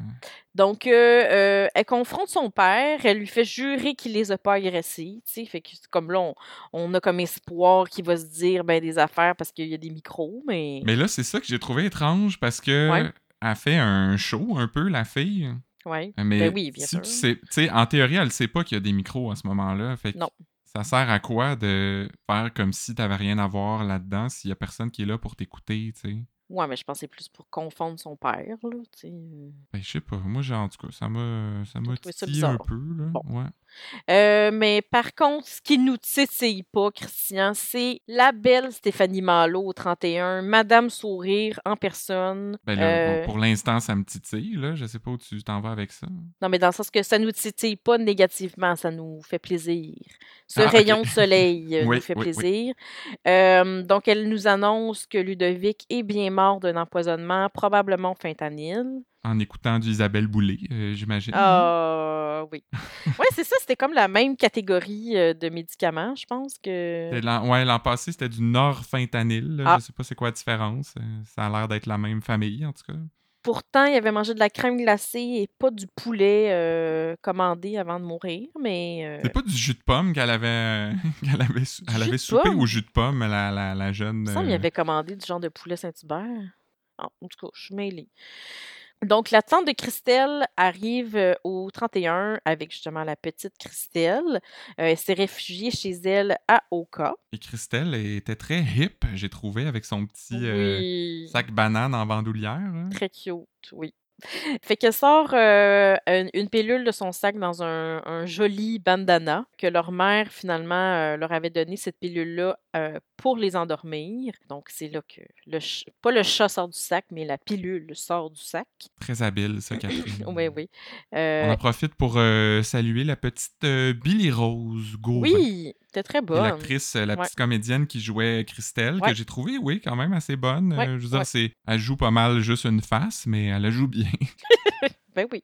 Donc, euh, euh, elle confronte son père, elle lui fait jurer qu'il les a pas agressés, tu sais, fait que c'est comme là, on, on a comme espoir qu'il va se dire ben des affaires parce qu'il y a des micros, mais... Mais là, c'est ça que j'ai trouvé étrange parce que Ouais. elle fait un show un peu, la fille. Ouais. Mais Ben oui, bien si sûr. tu sais, tu sais, en théorie, elle sait pas qu'il y a des micros à ce moment-là. Fait que Non. ça sert à quoi de faire comme si t'avais rien à voir là-dedans s'il y a personne qui est là pour t'écouter, tu sais? Ouais, mais je c'est plus pour confondre son père, là, tu sais. euh. Ben, je sais pas. Moi, j'ai, en tout cas, ça m'a, ça m'a titillé un peu, là. Bon. Ouais. Euh, mais par contre, ce qui nous titille pas, Christian, c'est la belle Stéphanie Malo au 31, Madame Sourire en personne. Ben là, Euh, pour l'instant, ça me titille, là. Je sais pas où tu t'en vas avec ça. Non, mais dans le sens que ça nous titille pas négativement, ça nous fait plaisir. Ce Ah, rayon de soleil euh, Oui, nous fait oui, oui. plaisir. Euh, donc, elle nous annonce que Ludovic est bien mort d'un empoisonnement, probablement fentanyl. En écoutant du Isabelle Boulay, euh, j'imagine. Ah, oui. Oui, c'est ça, c'était comme la même catégorie euh, de médicaments, je pense que. C'était l'an- passé, c'était du norfentanyl. Ah. Je sais pas c'est quoi la différence. Euh, Ça a l'air d'être la même famille, en tout cas. Pourtant, il avait mangé de la crème glacée et pas du poulet euh, commandé avant de mourir, mais. C'est pas du jus de pomme qu'elle avait, qu'elle avait, elle avait soupé pomme? au jus de pomme, la, la, la jeune. Il qu'il euh, avait commandé du genre de poulet Saint-Hubert. En tout cas, je suis mêlée. Donc, la tante de Christelle arrive euh, au 31 avec justement la petite Christelle. Euh, elle s'est réfugiée chez elle à Oka. Et Christelle était très hip, j'ai trouvé, avec son petit euh, sac banane en bandoulière. là. Très cute, oui. Fait qu'elle sort euh, une, une pilule de son sac dans un, un joli bandana que leur mère, finalement, leur avait donné cette pilule-là euh, pour les endormir. Donc, c'est là que, le pas le chat sort du sac, mais la pilule sort du sac. Très habile, ça, Catherine. Oui, oui. On Euh, en profite pour euh, saluer la petite euh, Billy Rose Gauvin. oui, c'était très bonne. L'actrice, euh, la Ouais. petite comédienne qui jouait Christelle, Ouais. que j'ai trouvé, oui, quand même assez bonne. Ouais, Euh, je veux dire, elle joue pas mal juste une face, mais elle la joue bien. Ben oui.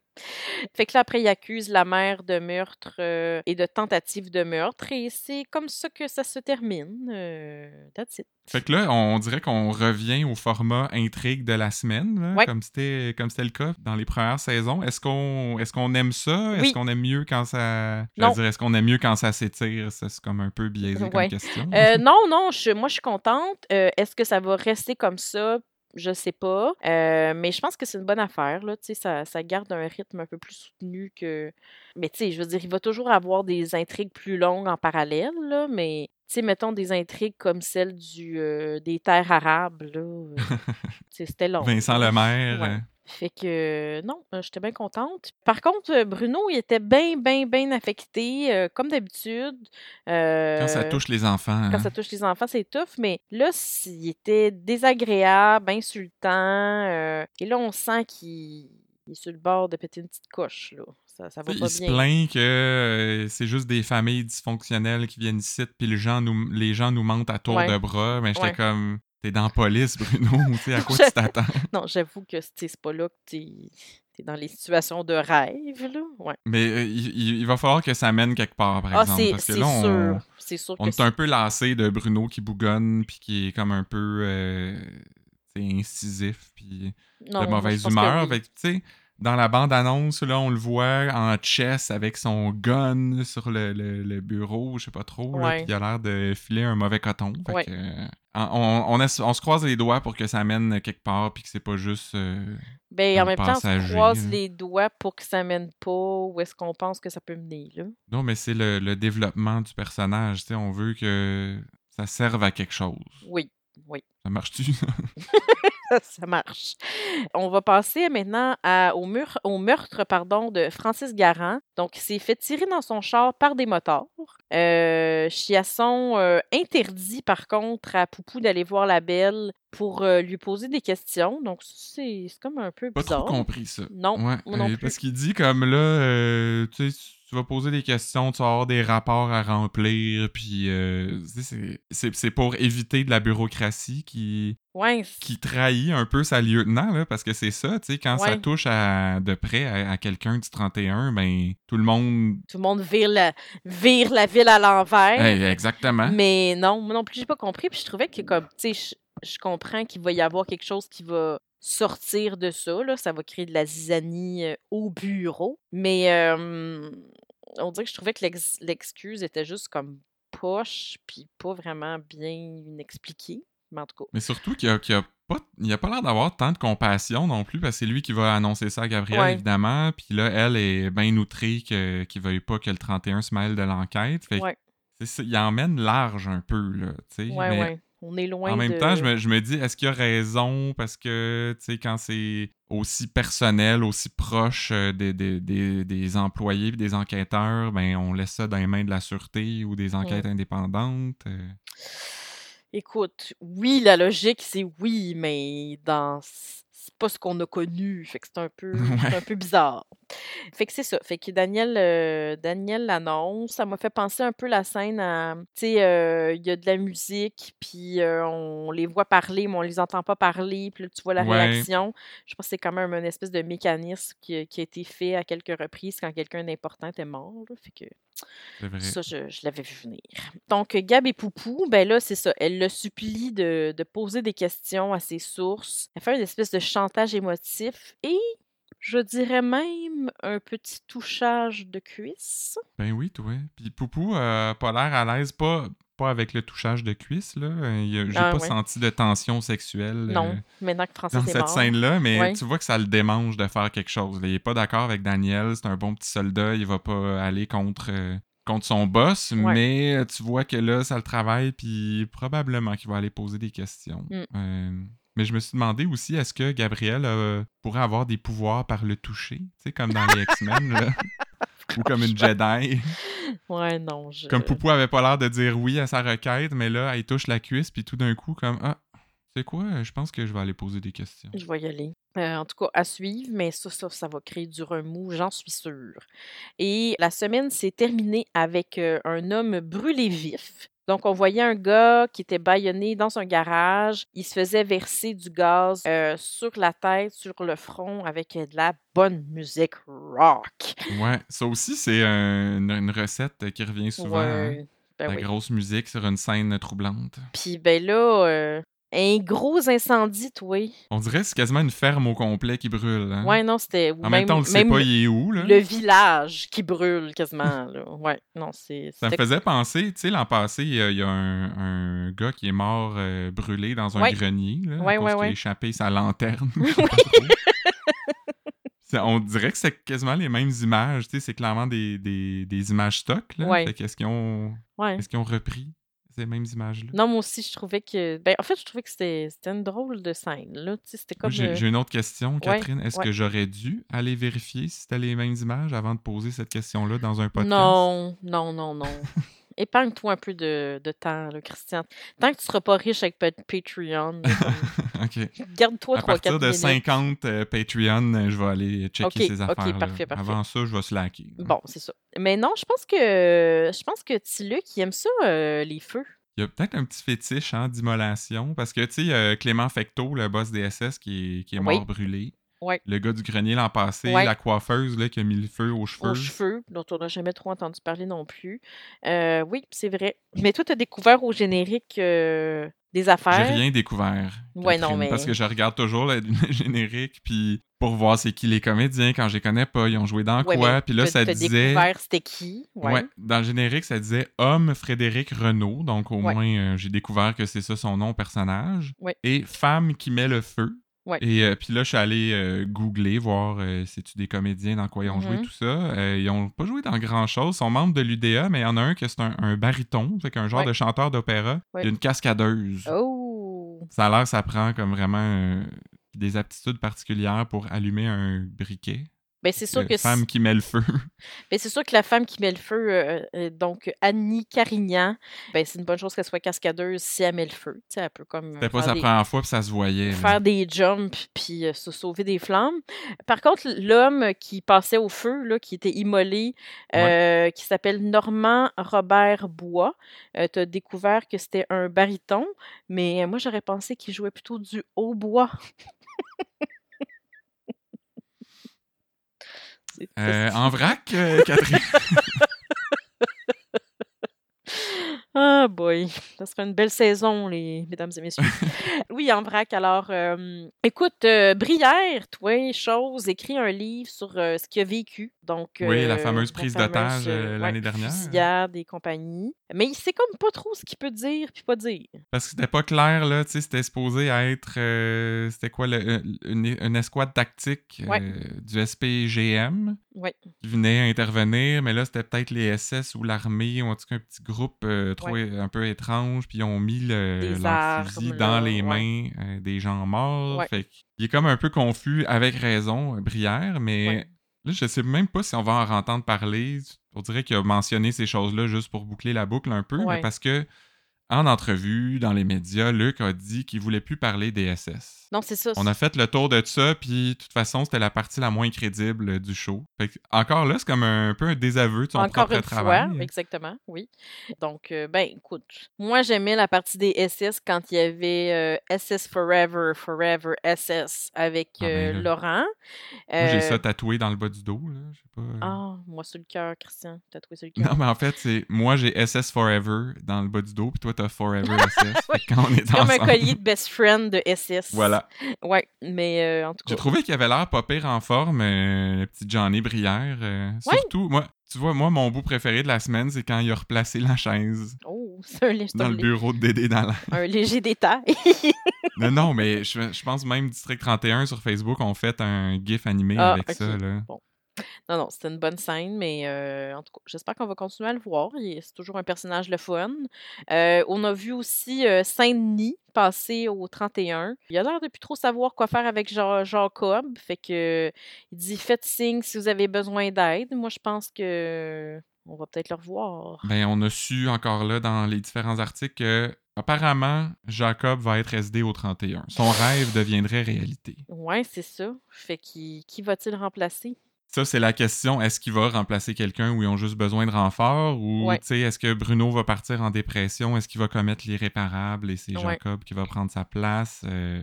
Fait que là, après, il accuse la mère de meurtre euh, et de tentative de meurtre, et c'est comme ça que ça se termine. Euh, that's it. Fait que là, on dirait qu'on revient au format intrigue de la semaine, là, Ouais. comme c'était comme c'était le cas dans les premières saisons. Est-ce qu'on est-ce qu'on aime ça? Est-ce Oui. qu'on aime mieux quand ça Je Non. veux dire, est-ce qu'on aime mieux quand ça s'étire? C'est comme un peu biaisé comme question. Euh, non, non, je- moi, je suis contente. Euh, Est-ce que ça va rester comme ça? Je sais pas. Euh, mais je pense que c'est une bonne affaire. Là. Tu sais, Ça, ça garde un rythme un peu plus soutenu que. Mais tu sais, je veux dire, il va toujours avoir des intrigues plus longues en parallèle, là, mais tu sais, mettons des intrigues comme celle du, euh, des terres arabes, là. euh, c'était long. Vincent. Lemaire. Ouais. Fait que non, euh, j'étais bien contente. Par contre, euh, Bruno, il était bien, bien, bien affecté, euh, comme d'habitude. Quand ça touche les enfants. quand hein. ça touche les enfants, c'est tough, mais là, il était désagréable, insultant. euh, et là, on sent qu'il il est sur le bord de péter une petite coche. Là. Ça, ça va pas il se bien. plaint que euh, c'est juste des familles dysfonctionnelles qui viennent ici, puis les gens nous, les gens nous mentent à tour Ouais. de bras. Mais j'étais Ouais. comme, t'es dans la police, Bruno. tu sais, à quoi tu t'attends? Non, j'avoue que c'est pas là que t'es es dans les situations de rêve. Là. Ouais. Mais euh, il, va falloir que ça mène quelque part, par Ah, exemple. c'est Parce que là, on, sûr. Sûr on que est un peu lassé de Bruno qui bougonne, puis qui est comme un peu euh, incisif, puis Non, de mauvaise humeur. oui. Fait que, tu sais, dans la bande-annonce, là, on le voit en chess avec son gun sur le, le- le bureau, je sais pas trop, là, Ouais. puis il a l'air de filer un mauvais coton. Fait Ouais. que, euh, on, on, se croise les doigts pour que ça mène quelque part, puis que c'est pas juste... euh, Ben, en même temps, on se croise là. les doigts pour que ça mène pas où est-ce qu'on pense que ça peut mener. Là. Non, mais c'est le, le développement du personnage, on veut que ça serve à quelque chose. Oui, oui. Ça marche-tu? ça marche. On va passer maintenant à- au, mur- au meurtre pardon, de Francis Garand. Donc, il s'est fait tirer dans son char par des motards. Euh, Chiasson euh, interdit, par contre, à Poupou d'aller voir la belle pour euh, lui poser des questions. Donc, c'est comme un peu pas bizarre. trop compris ça. Non, Ouais, non plus. parce qu'il dit comme là, tu sais, tu vas poser des questions, tu vas avoir des rapports à remplir, puis euh, c'est pour éviter de la bureaucratie qui, qui trahit un peu sa lieutenant, là, parce que c'est ça, tu sais, quand ça touche à, de près à, quelqu'un du 31, ben tout le monde... Tout le monde vire la, vire la ville à l'envers. exactement. Mais non, moi non plus, j'ai pas compris, puis je trouvais que comme, tu sais, je comprends qu'il va y avoir quelque chose qui va sortir de ça. Là. Ça va créer de la zizanie au bureau. Mais on dirait que je trouvais que l'excuse était juste comme poche, puis pas vraiment bien expliquée. Mais en tout cas. Mais surtout qu'il n'y a, pas, a pas l'air d'avoir tant de compassion non plus, parce que c'est lui qui va annoncer ça à Gabriel, évidemment. Puis là, elle est bien outrée qu'il ne veuille pas que le 31 se mêle de l'enquête. Fait il emmène large un peu, là. Ouais, on est loin En même temps, je me, dis, est-ce qu'il a raison? Parce que, tu sais, quand c'est aussi personnel, aussi proche euh, des, des, employés et des enquêteurs, ben on laisse ça dans les mains de la sûreté ou des enquêtes indépendantes. Euh. Écoute, oui, la logique, c'est oui, mais dans c'est pas ce qu'on a connu. Fait que c'est un peu, un peu bizarre. Fait que c'est ça. Fait que Daniel, euh, Daniel l'annonce. Ça m'a fait penser un peu la scène à. Tu sais, euh, il y a de la musique, puis euh, on les voit parler, mais on les entend pas parler, puis là, tu vois la réaction. Je pense que c'est quand même une espèce de mécanisme qui, a été fait à quelques reprises quand quelqu'un d'important est mort. Fait que. Ça, je, l'avais vu venir. Donc, Gab et Poupou, ben là, c'est ça. Elle le supplie de, de, poser des questions à ses sources. Elle fait une espèce de chantage émotif et je dirais même un petit touchage de cuisse. Ben oui, toi. Puis Poupou a pas l'air à l'aise, pas, pas avec le touchage de cuisse, là. J'ai ah, pas senti de tension sexuelle. Non, euh, maintenant que Francis Dans cette scène-là, mais tu vois que ça le démange de faire quelque chose. Il est pas d'accord avec Daniel, c'est un bon petit soldat, il va pas aller contre. Euh, contre son boss, mais tu vois que là, ça le travaille, puis probablement qu'il va aller poser des questions. Mm. Mais je me suis demandé aussi, est-ce que Gabriel euh, pourrait avoir des pouvoirs par le toucher, tu sais, comme dans les X-Men, Ou comme une Jedi. Ouais, non. Comme Poupou avait pas l'air de dire oui à sa requête, mais là, elle touche la cuisse, puis tout d'un coup, comme Ah, c'est quoi, je pense que je vais aller poser des questions. Je vais y aller. Euh, en tout cas, à suivre, mais ça, ça, ça va créer du remous, j'en suis sûre. Et la semaine s'est terminée avec euh, un homme brûlé vif donc, on voyait un gars qui était bâillonné dans un garage. Il se faisait verser du gaz euh, sur la tête, sur le front, avec de la bonne musique rock. Ouais, ça aussi, c'est une recette qui revient souvent. Hein. Ben la grosse musique sur une scène troublante. Puis, ben là, euh, un gros incendie, toi. On dirait que c'est quasiment une ferme au complet qui brûle. Hein? Ouais, non, c'était. En même, temps, on ne sait pas il est où. Là? Le village qui brûle quasiment. Là. Ouais, non, c'est. Ça me faisait penser, tu sais, l'an passé, il y a, un, gars qui est mort euh, brûlé dans un grenier. Là, ouais, ouais, ouais. a échappé sa lanterne. on dirait que c'est quasiment les mêmes images. Tu sais, c'est clairement des, des, des, images stock. Là. Qu'est-ce qu'ils ont, qu'ils ont repris? Ces mêmes images-là. Non, moi aussi, je trouvais que. Ben, en fait, je trouvais que c'était une drôle de scène. Là. C'était comme. Euh, j'ai une autre question, Catherine. Est-ce que j'aurais dû aller vérifier si c'était les mêmes images avant de poser cette question-là dans un podcast? Non, non, non, non. Épargne-toi un peu de, de temps, là, Christian. Tant que tu ne seras pas riche avec Patreon, garde-toi 3-4 À partir de 50 euh, Patreon, euh, je vais aller checker ces affaires. Okay, parfait, parfait. Avant ça, je vais slacker. Bon, c'est ça. Mais non, je pense que je pense que Tiluc, il aime ça, euh, les feux. Il y a peut-être un petit fétiche hein, d'immolation, parce que, tu sais, Clément Fecto, le boss des SS, qui est, qui est mort brûlé. Le gars du grenier l'an passé, la coiffeuse là, qui a mis le feu aux cheveux. Aux cheveux, dont on n'a jamais trop entendu parler non plus. Euh, oui, c'est vrai. Mais toi, tu as découvert au générique euh, des affaires? J'ai rien découvert. Ouais, non, mais... Parce que je regarde toujours le générique, puis pour voir c'est qui les comédiens, quand je les connais pas, ils ont joué dans quoi? Puis là, ça disait... découvert c'était qui? Ouais. Dans le générique, ça disait « Homme Frédéric Renault ». Donc, au moins, euh, j'ai découvert que c'est ça son nom personnage. Et « Femme qui met le feu ». Et euh, puis là, je suis allé euh, googler, voir euh, c'est-tu des comédiens, dans quoi ils ont joué, mm-hmm. tout ça. ils ont pas joué dans grand-chose. Ils sont membres de l'UDA, mais il y en a un qui est un, un baryton, c'est un genre de chanteur d'opéra. A une cascadeuse. Oh! Ça a l'air ça prend comme vraiment des aptitudes particulières pour allumer un briquet. Ben, c'est sûr que femme qui met le feu. Ben, c'est sûr que la femme qui met le feu, euh, euh, donc Annie Carignan, ben, c'est une bonne chose qu'elle soit cascadeuse si elle met le feu. Tu sais, elle peut comme C'était pas sa des, première fois, puis ça se voyait. là. faire des jumps puis euh, se sauver des flammes. Par contre, l'homme qui passait au feu, là, qui était immolé, Ouais. qui s'appelle Normand Robert Bois, tu as découvert que c'était un baryton, mais moi, j'aurais pensé qu'il jouait plutôt du hautbois. Euh, en vrac, euh, Catherine? Ah boy, ça sera une belle saison, les mesdames et messieurs. oui, en vrac. Alors, euh, écoute, euh, Brière, toi, chose, écrit un livre sur euh, ce qu'il a vécu. Donc, Oui, la euh, fameuse prise d'otage, euh, euh, l'année ouais, dernière. fusillade et compagnie. Mais il sait comme pas trop ce qu'il peut dire puis pas dire. Parce que c'était pas clair, là, tu sais, c'était supposé être... euh, c'était quoi, le- une, une escouade tactique Ouais. du SPGM Ouais, qui venait intervenir, mais là, c'était peut-être les SS ou l'armée, ou en tout cas un petit groupe trop un peu étrange, puis ils ont mis le, Des leur armes, fusil là, dans les mains des gens morts. Fait qu'il est comme un peu confus, avec raison, Brière, mais... Là, je sais même pas si on va en entendre parler. On dirait qu'il a mentionné ces choses-là juste pour boucler la boucle un peu, Ouais. mais parce que en entrevue, dans les médias, Luc a dit qu'il voulait plus parler des SS. non, c'est ça. On a fait le tour de ça, puis de toute façon, c'était la partie la moins crédible euh, du show. Fait que, encore là, c'est comme un, peu un désaveu de son Encore propre une travail. fois, exactement, oui. Donc, euh, ben, écoute, moi, j'aimais la partie des SS quand il y avait euh, SS Forever, Forever SS avec Ah, ben euh, là. Laurent. Moi, j'ai Euh, ça tatoué dans le bas du dos. Là. Pas. euh. Ah, moi, sur le cœur, Christian. T'as trouvé sur le cœur. Non, mais en fait, c'est moi, j'ai SS Forever dans le bas du dos, puis toi, t'as Forever SS. Quand on est comme un collier de best friend de SS. Voilà. Ouais, mais euh, en tout J'ai cas. trouvé qu'il avait l'air pas pire en forme, euh, le petit Johnny Brière. euh, Ouais. Surtout, moi, tu vois, moi, mon bout préféré de la semaine, c'est quand il a replacé la chaise Oh, c'est un, dans le bureau de Dédé dans la... un léger détail. non, non, mais je, je pense même District 31 sur Facebook ont fait un gif animé Ah, avec ok. ça, là. Non, non, c'était une bonne scène, mais euh, en tout cas, j'espère qu'on va continuer à le voir. C'est toujours un personnage le fun. Euh, on a vu aussi euh, Saint-Denis passer au 31. Il a l'air de plus trop savoir quoi faire avec Ja- Jacob. Fait que il dit faites signe si vous avez besoin d'aide. Moi, je pense que on va peut-être le revoir. Ben, on a su encore là dans les différents articles que apparemment Jacob va être SD au 31. Son rêve deviendrait réalité. Ouais, c'est ça. Fait qui, qui va-t-il remplacer? Ça, c'est la question. Est-ce qu'il va remplacer quelqu'un où ils ont juste besoin de renfort? Ou, Ouais. tu sais, est-ce que Bruno va partir en dépression? Est-ce qu'il va commettre l'irréparable et c'est Ouais. Jacob qui va prendre sa place? Euh,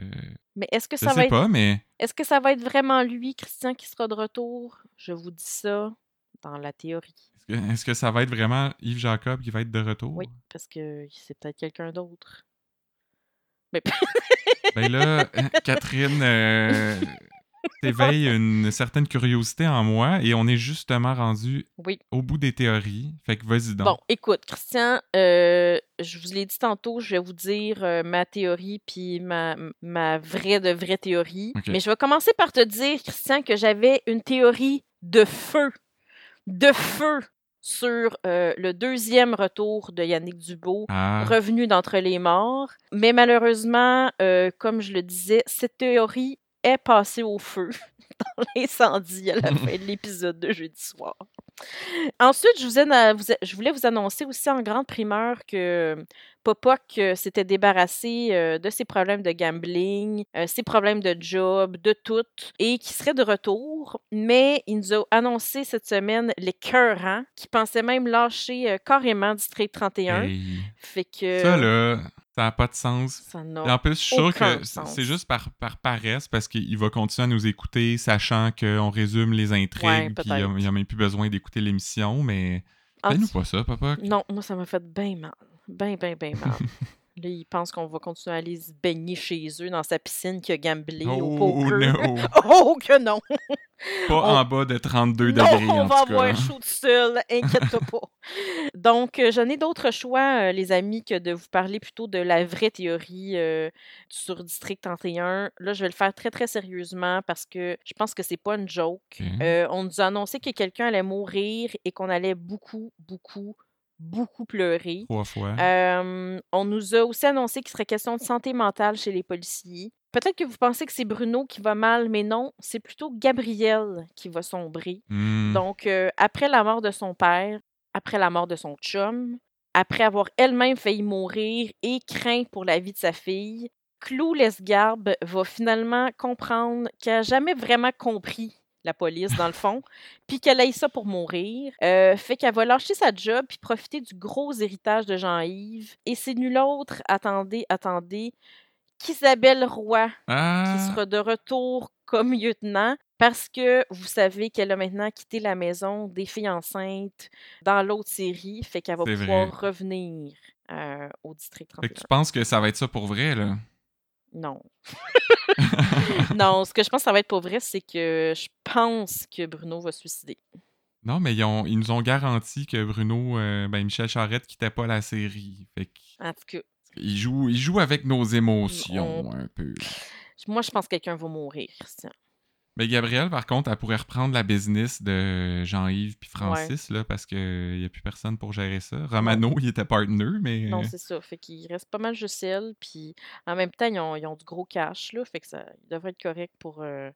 Mais est-ce que je ça va sais être pas, mais est-ce que ça va être vraiment lui, Christian, qui sera de retour? Je vous dis ça dans la théorie. est-ce que, est-ce que ça va être vraiment Yves Jacob qui va être de retour? Oui, parce que c'est peut-être quelqu'un d'autre. Mais Ben là, Catherine, euh, t'éveilles une certaine curiosité en moi et on est justement rendu oui. au bout des théories. Fait que vas-y donc. Bon, écoute, Christian, euh, je vous l'ai dit tantôt, je vais vous dire euh, ma théorie puis ma, ma vraie de vraie théorie. Mais je vais commencer par te dire, Christian, que j'avais une théorie de feu. De feu sur euh, le deuxième retour de Yannick Dubo. Ah, revenu d'entre les morts. Mais malheureusement, euh, comme je le disais, cette théorie est passée au feu dans l'incendie à la fin de l'épisode de jeudi soir. Ensuite, je, vous ai- vous ai- je voulais vous annoncer aussi en grande primeur que Popoc euh, s'était débarrassé euh, de ses problèmes de gambling, euh, ses problèmes de job, de tout, et qui serait de retour. Mais il nous a annoncé cette semaine les cœurs, qui pensait même lâcher euh, carrément District 31. hey. Fait que. Ça, là, ça n'a pas de sens. Ça en plus, je suis sûr que c'est juste par, par paresse parce qu'il va continuer à nous écouter, sachant qu'on résume les intrigues, puis il n'y a, même plus besoin d'écouter l'émission, mais fais-nous tout- pas ça, papa. Non, moi, ça m'a fait bien mal. Bien, bien, bien mal. Là, ils pensent qu'on va continuer à aller se baigner chez eux dans sa piscine qui a gamblé au Oh poker. no! Oh que non! Pas On- en bas de 32 non, degrés, on en va tout cas. avoir chaud tout seul, inquiète-toi pas. Donc, euh, je n'ai d'autre choix, euh, les amis, que de vous parler plutôt de la vraie théorie euh, sur District 31. Là, je vais le faire très, très sérieusement parce que je pense que c'est pas une joke. Ok. Euh, on nous a annoncé que quelqu'un allait mourir et qu'on allait beaucoup, beaucoup, beaucoup pleurer. Trois fois. Euh, on nous a aussi annoncé qu'il serait question de santé mentale chez les policiers. peut-être que vous pensez que c'est Bruno qui va mal, mais non, c'est plutôt Gabrielle qui va sombrer. Hmm. Donc, euh, après la mort de son père, après la mort de son chum, après avoir elle-même failli mourir et craint pour la vie de sa fille, Clou Lesgarbe va finalement comprendre qu'elle n'a jamais vraiment compris la police, dans le fond, puis qu'elle aille ça pour mourir. Euh, fait qu'elle va lâcher sa job puis profiter du gros héritage de Jean-Yves. Et c'est nul autre, attendez, attendez, qu'Isabelle Roy qui Ah, sera de retour comme lieutenant parce que vous savez qu'elle a maintenant quitté la maison des filles enceintes dans l'autre série, fait qu'elle va pouvoir vrai. revenir euh, au district fait que 31. tu penses que ça va être ça pour vrai, là? Non. non, ce que je pense que ça va être pour vrai, c'est que je pense que Bruno va se suicider. non, mais ils, ont- ils nous ont garanti que Bruno, euh, ben Michel Charette quittait pas la série. Fait que En tout cas, il joue, il joue avec nos émotions un peu. moi, je pense que quelqu'un va mourir, Christian. Mais Gabrielle, par contre, elle pourrait reprendre la business de Jean-Yves puis Francis, là, parce qu'il n'y a plus personne pour gérer ça. Romano, il était partner, mais. Non, euh, c'est ça. Fait qu'il reste pas mal juste elle. Puis en même temps, ils ont, ils ont du gros cash, là. Fait que ça ils devraient être correct pour. euh,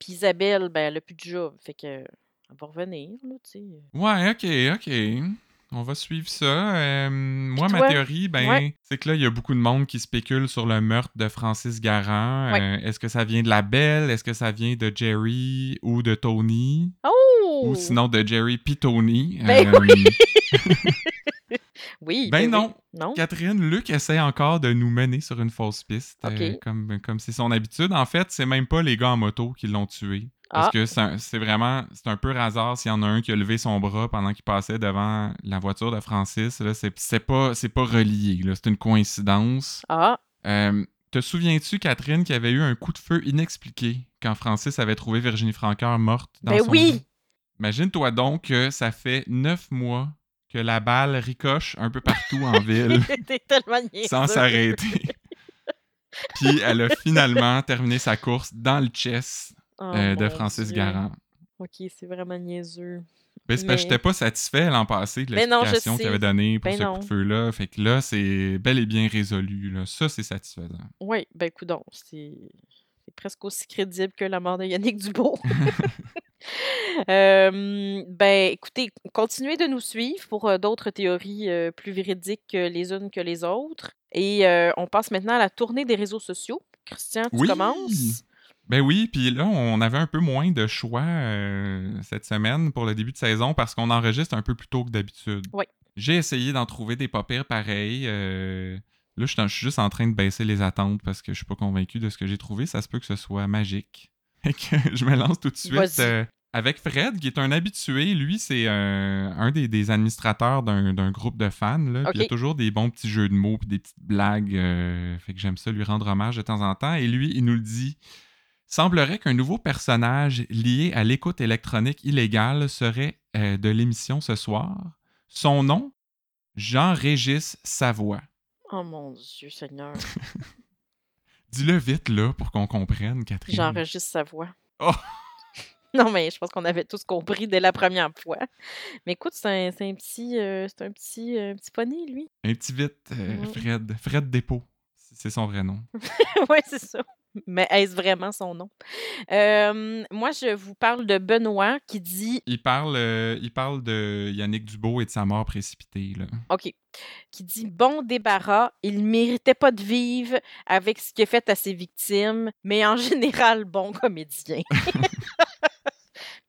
Puis Isabelle, ben, elle a plus de job. Fait que. Elle va revenir, là, tu sais. Ouais, ok, ok. On va suivre ça. Euh, moi, ma théorie, ben, Ouais. c'est que là, il y a beaucoup de monde qui spécule sur le meurtre de Francis Garand. Ouais. Euh, Est-ce que ça vient de la Belle? Est-ce que ça vient de Jerry ou de Tony? Oh! Ou sinon de Jerry puis Tony? Ben Euh, Oui, ben oui. non. Non? Catherine, Luc essaie encore de nous mener sur une fausse piste, comme comme c'est son habitude. En fait, c'est même pas les gars en moto qui l'ont tué. Parce Ah. que c'est vraiment, c'est un peu hasard s'il y en a un qui a levé son bras pendant qu'il passait devant la voiture de Francis. C'est, pas, c'est pas relié. C'est une coïncidence. Ah, Euh, te souviens-tu, Catherine, qu'il y avait eu un coup de feu inexpliqué quand Francis avait trouvé Virginie Francoeur morte dans ben son oui! lit? Imagine-toi donc que ça fait neuf mois que la balle ricoche un peu partout en ville sans s'arrêter. Puis elle a finalement terminé sa course dans le chess Oh, euh, de Francis Dieu. Garand. Ok, c'est vraiment niaiseux. Ben, c'est parce que Mais- j'étais pas satisfait l'an passé de l'explication qu'il avait donnée pour Ben ce non. coup de feu-là. Fait que là, c'est bel et bien résolu. Là. Ça, c'est satisfaisant. Oui, ben coudon, c'est c'est presque aussi crédible que la mort de Yannick Dubois. Euh, ben, écoutez, continuez de nous suivre pour euh, d'autres théories euh, plus véridiques que les unes que les autres. Et on passe maintenant à la tournée des réseaux sociaux. Christian, tu Oui! commences? Ben oui, puis là, on avait un peu moins de choix euh, cette semaine pour le début de saison parce qu'on enregistre un peu plus tôt que d'habitude. Oui. J'ai essayé d'en trouver des pas pires pareils. euh, Là, je suis juste en train de baisser les attentes parce que je suis pas convaincu de ce que j'ai trouvé. Ça se peut que ce soit magique. Fait que je me lance tout de suite euh, avec Fred, qui est un habitué. Lui, c'est un des, des administrateurs d'un groupe de fans. Là, Puis Il y a toujours des bons petits jeux de mots puis des petites blagues. fait que j'aime ça lui rendre hommage de temps en temps. Et lui, il nous le dit. Semblerait qu'un nouveau personnage lié à l'écoute électronique illégale serait euh, de l'émission ce soir. Son nom, Jean-Régis Savoie. Oh mon Dieu, Seigneur. Dis-le vite, là, pour qu'on comprenne, Catherine. J'enregistre sa voix. Oh! Non, mais je pense qu'on avait tous compris dès la première fois. Mais écoute, c'est un, petit, euh, c'est un petit, euh, petit poney, lui. Un petit vite, euh, Mhm. Fred. Fred Dépôt. C'est son vrai nom. oui, c'est ça. Mais est-ce vraiment son nom? Euh, moi, je vous parle de Benoît qui dit, Il parle, euh, il parle de Yannick Dubo et de sa mort précipitée. Là. OK, qui dit bon débarras, il méritait pas de vivre avec ce qu'il a fait à ses victimes, mais en général, bon comédien.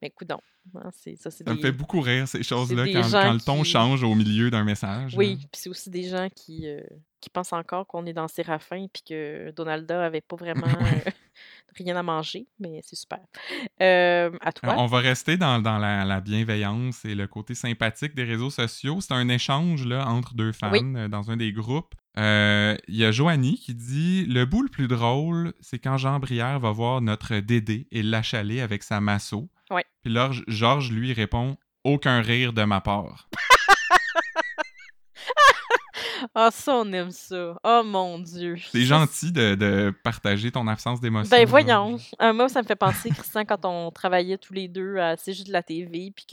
mais coudon, hein, c'est ça, c'est Ça me fait beaucoup rire, ces choses-là, quand, le ton qui- change au milieu d'un message. Oui, puis c'est aussi des gens qui, euh, qui pensent encore qu'on est dans Séraphin puis que Donalda avait pas vraiment euh, rien à manger, mais c'est super. Euh, à toi? On va rester dans, dans la, la bienveillance et le côté sympathique des réseaux sociaux. C'est un échange là, entre deux fans Oui. dans un des groupes. Euh, Il y a Joanie qui dit Le bout le plus drôle, c'est quand Jean Brière va voir notre Dédé et l'achaler avec sa masso. Ouais. Puis là, Georges lui répond Aucun rire de ma part. Ah, ça, on aime ça. Oh mon Dieu. C'est gentil de, de partager ton absence d'émotion. Ben voyons. Euh, moi, ça me fait penser, Christian, quand on travaillait tous les deux à C'est juste de la TV, puis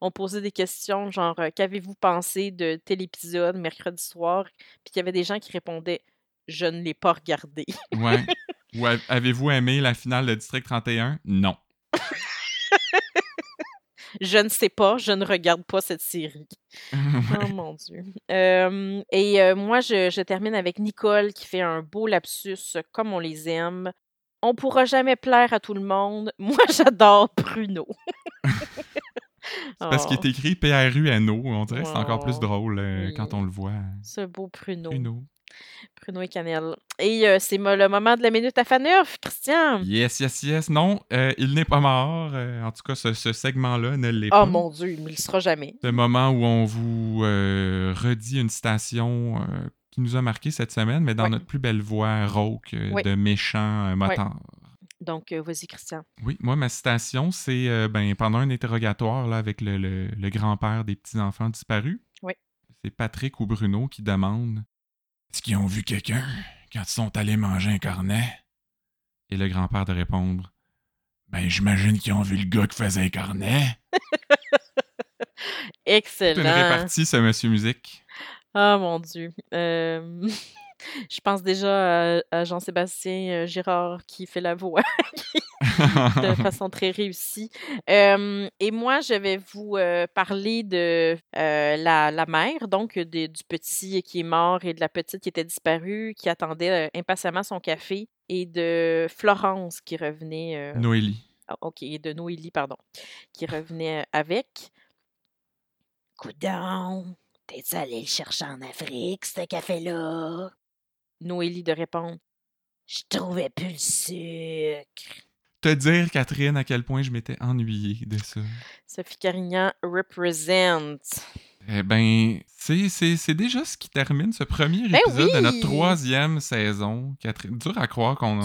qu'on posait des questions genre euh, Qu'avez-vous pensé de tel épisode mercredi soir? Puis qu'il y avait des gens qui répondaient Je ne l'ai pas regardé. Ouais. Ou avez-vous aimé la finale de District 31? Non. Je ne sais pas, je ne regarde pas cette série. Oh mon Dieu. Euh, et euh, moi, je, je termine avec Nicole qui fait un beau lapsus comme on les aime. On pourra jamais plaire à tout le monde. Moi, j'adore Bruno. C'est parce qu'il Oh, est écrit P-R-U-N-O. On dirait que c'est encore plus Oh, drôle euh, oui. quand on le voit. ce beau Bruno. Bruno. Bruno et Cannelle. Et euh, c'est le moment de la minute à Faneuf, Christian. Yes, yes, yes. Non, euh, il n'est pas mort. Euh, en tout cas, ce, ce segment-là ne l'est pas. Oh mon Dieu, il ne le sera jamais. Ce moment où on vous redit une citation qui nous a marqué cette semaine, mais dans notre plus belle voix rauque Oui. de méchant motard. Donc, vas-y, Christian. Oui, moi, ma citation, c'est ben, pendant un interrogatoire là, avec le, le- le grand-père des petits-enfants disparus. Oui. C'est Patrick ou Bruno qui demande Est-ce qu'ils ont vu quelqu'un quand ils sont allés manger un cornet Et le grand-père de répondre Ben, j'imagine qu'ils ont vu le gars qui faisait un cornet. C'est une Excellent. répartie, ce monsieur musique. Ah mon Dieu. Euh, Je pense déjà à, à Jean-Sébastien euh, Girard qui fait la voix de façon très réussie. Euh, et moi, je vais vous euh, parler de euh, la, la mère, donc de- du petit qui est mort et de la petite qui était disparue, qui attendait impatiemment son café, et de Florence qui revenait. Noélie. ah, OK, de Noélie, pardon, qui revenait avec. Coudon, t'es allé le chercher en Afrique, ce café-là? Noélie de répondre. Je trouvais plus le sucre. Te dire, Catherine, à quel point je m'étais ennuyé de ça. Sophie Carignan represent. Eh ben, c'est, déjà ce qui termine ce premier Ben épisode de notre troisième saison. Catherine, dur à croire qu'on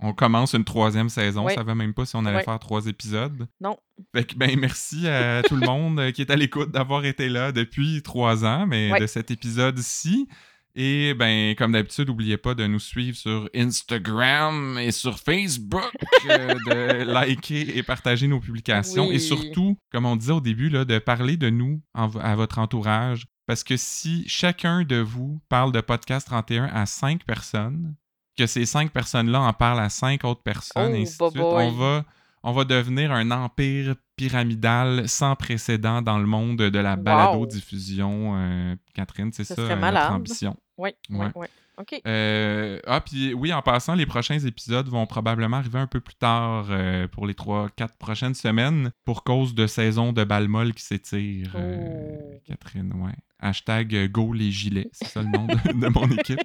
on- commence une troisième saison. Oui. On savait même pas si on allait faire trois épisodes. Non. Fait que, ben, merci à tout le monde qui est à l'écoute d'avoir été là depuis trois ans, mais de cet épisode-ci. Et ben, comme d'habitude, n'oubliez pas de nous suivre sur Instagram et sur Facebook, euh, de liker et partager nos publications. Oui. Et surtout, comme on disait au début, là, de parler de nous en à votre entourage. Parce que si chacun de vous parle de Podcast 31 à cinq personnes, que ces cinq personnes-là en parlent à cinq autres personnes, Oh, et ainsi de suite, on va, on va devenir un empire pyramidal sans précédent dans le monde de la balado-diffusion. euh, Catherine, c'est Ce ça euh, notre ambition. Oui, oui, Ouais. oui. OK. Euh, ah, puis oui, en passant, les prochains épisodes vont probablement arriver un peu plus tard pour les trois, quatre prochaines semaines pour cause de saison de balmol qui s'étire. Oh. Catherine, ouais. Hashtag Go les gilets, c'est ça le nom de, de mon équipe.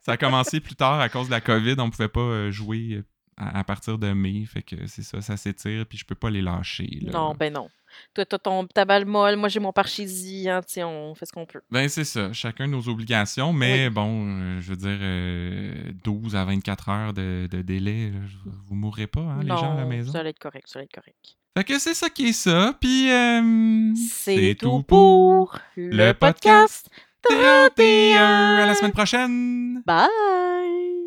Ça a commencé plus tard à cause de la COVID, on pouvait pas jouer à, à partir de mai, fait que c'est ça, ça s'étire, puis je peux pas les lâcher. là. Non, ben non. Toi, t'as ton, ta balle molle, moi j'ai mon parchésie, hein, on fait ce qu'on peut. Ben, c'est ça. Chacun nos obligations, mais bon, euh, je veux dire, euh, 12 à 24 heures de, de délai, vous mourrez pas, hein, les gens à la maison. ça va être correct, ça va être correct. Fait que c'est ça qui est ça, puis euh, C'est tout pour le podcast 31. À la semaine prochaine! Bye!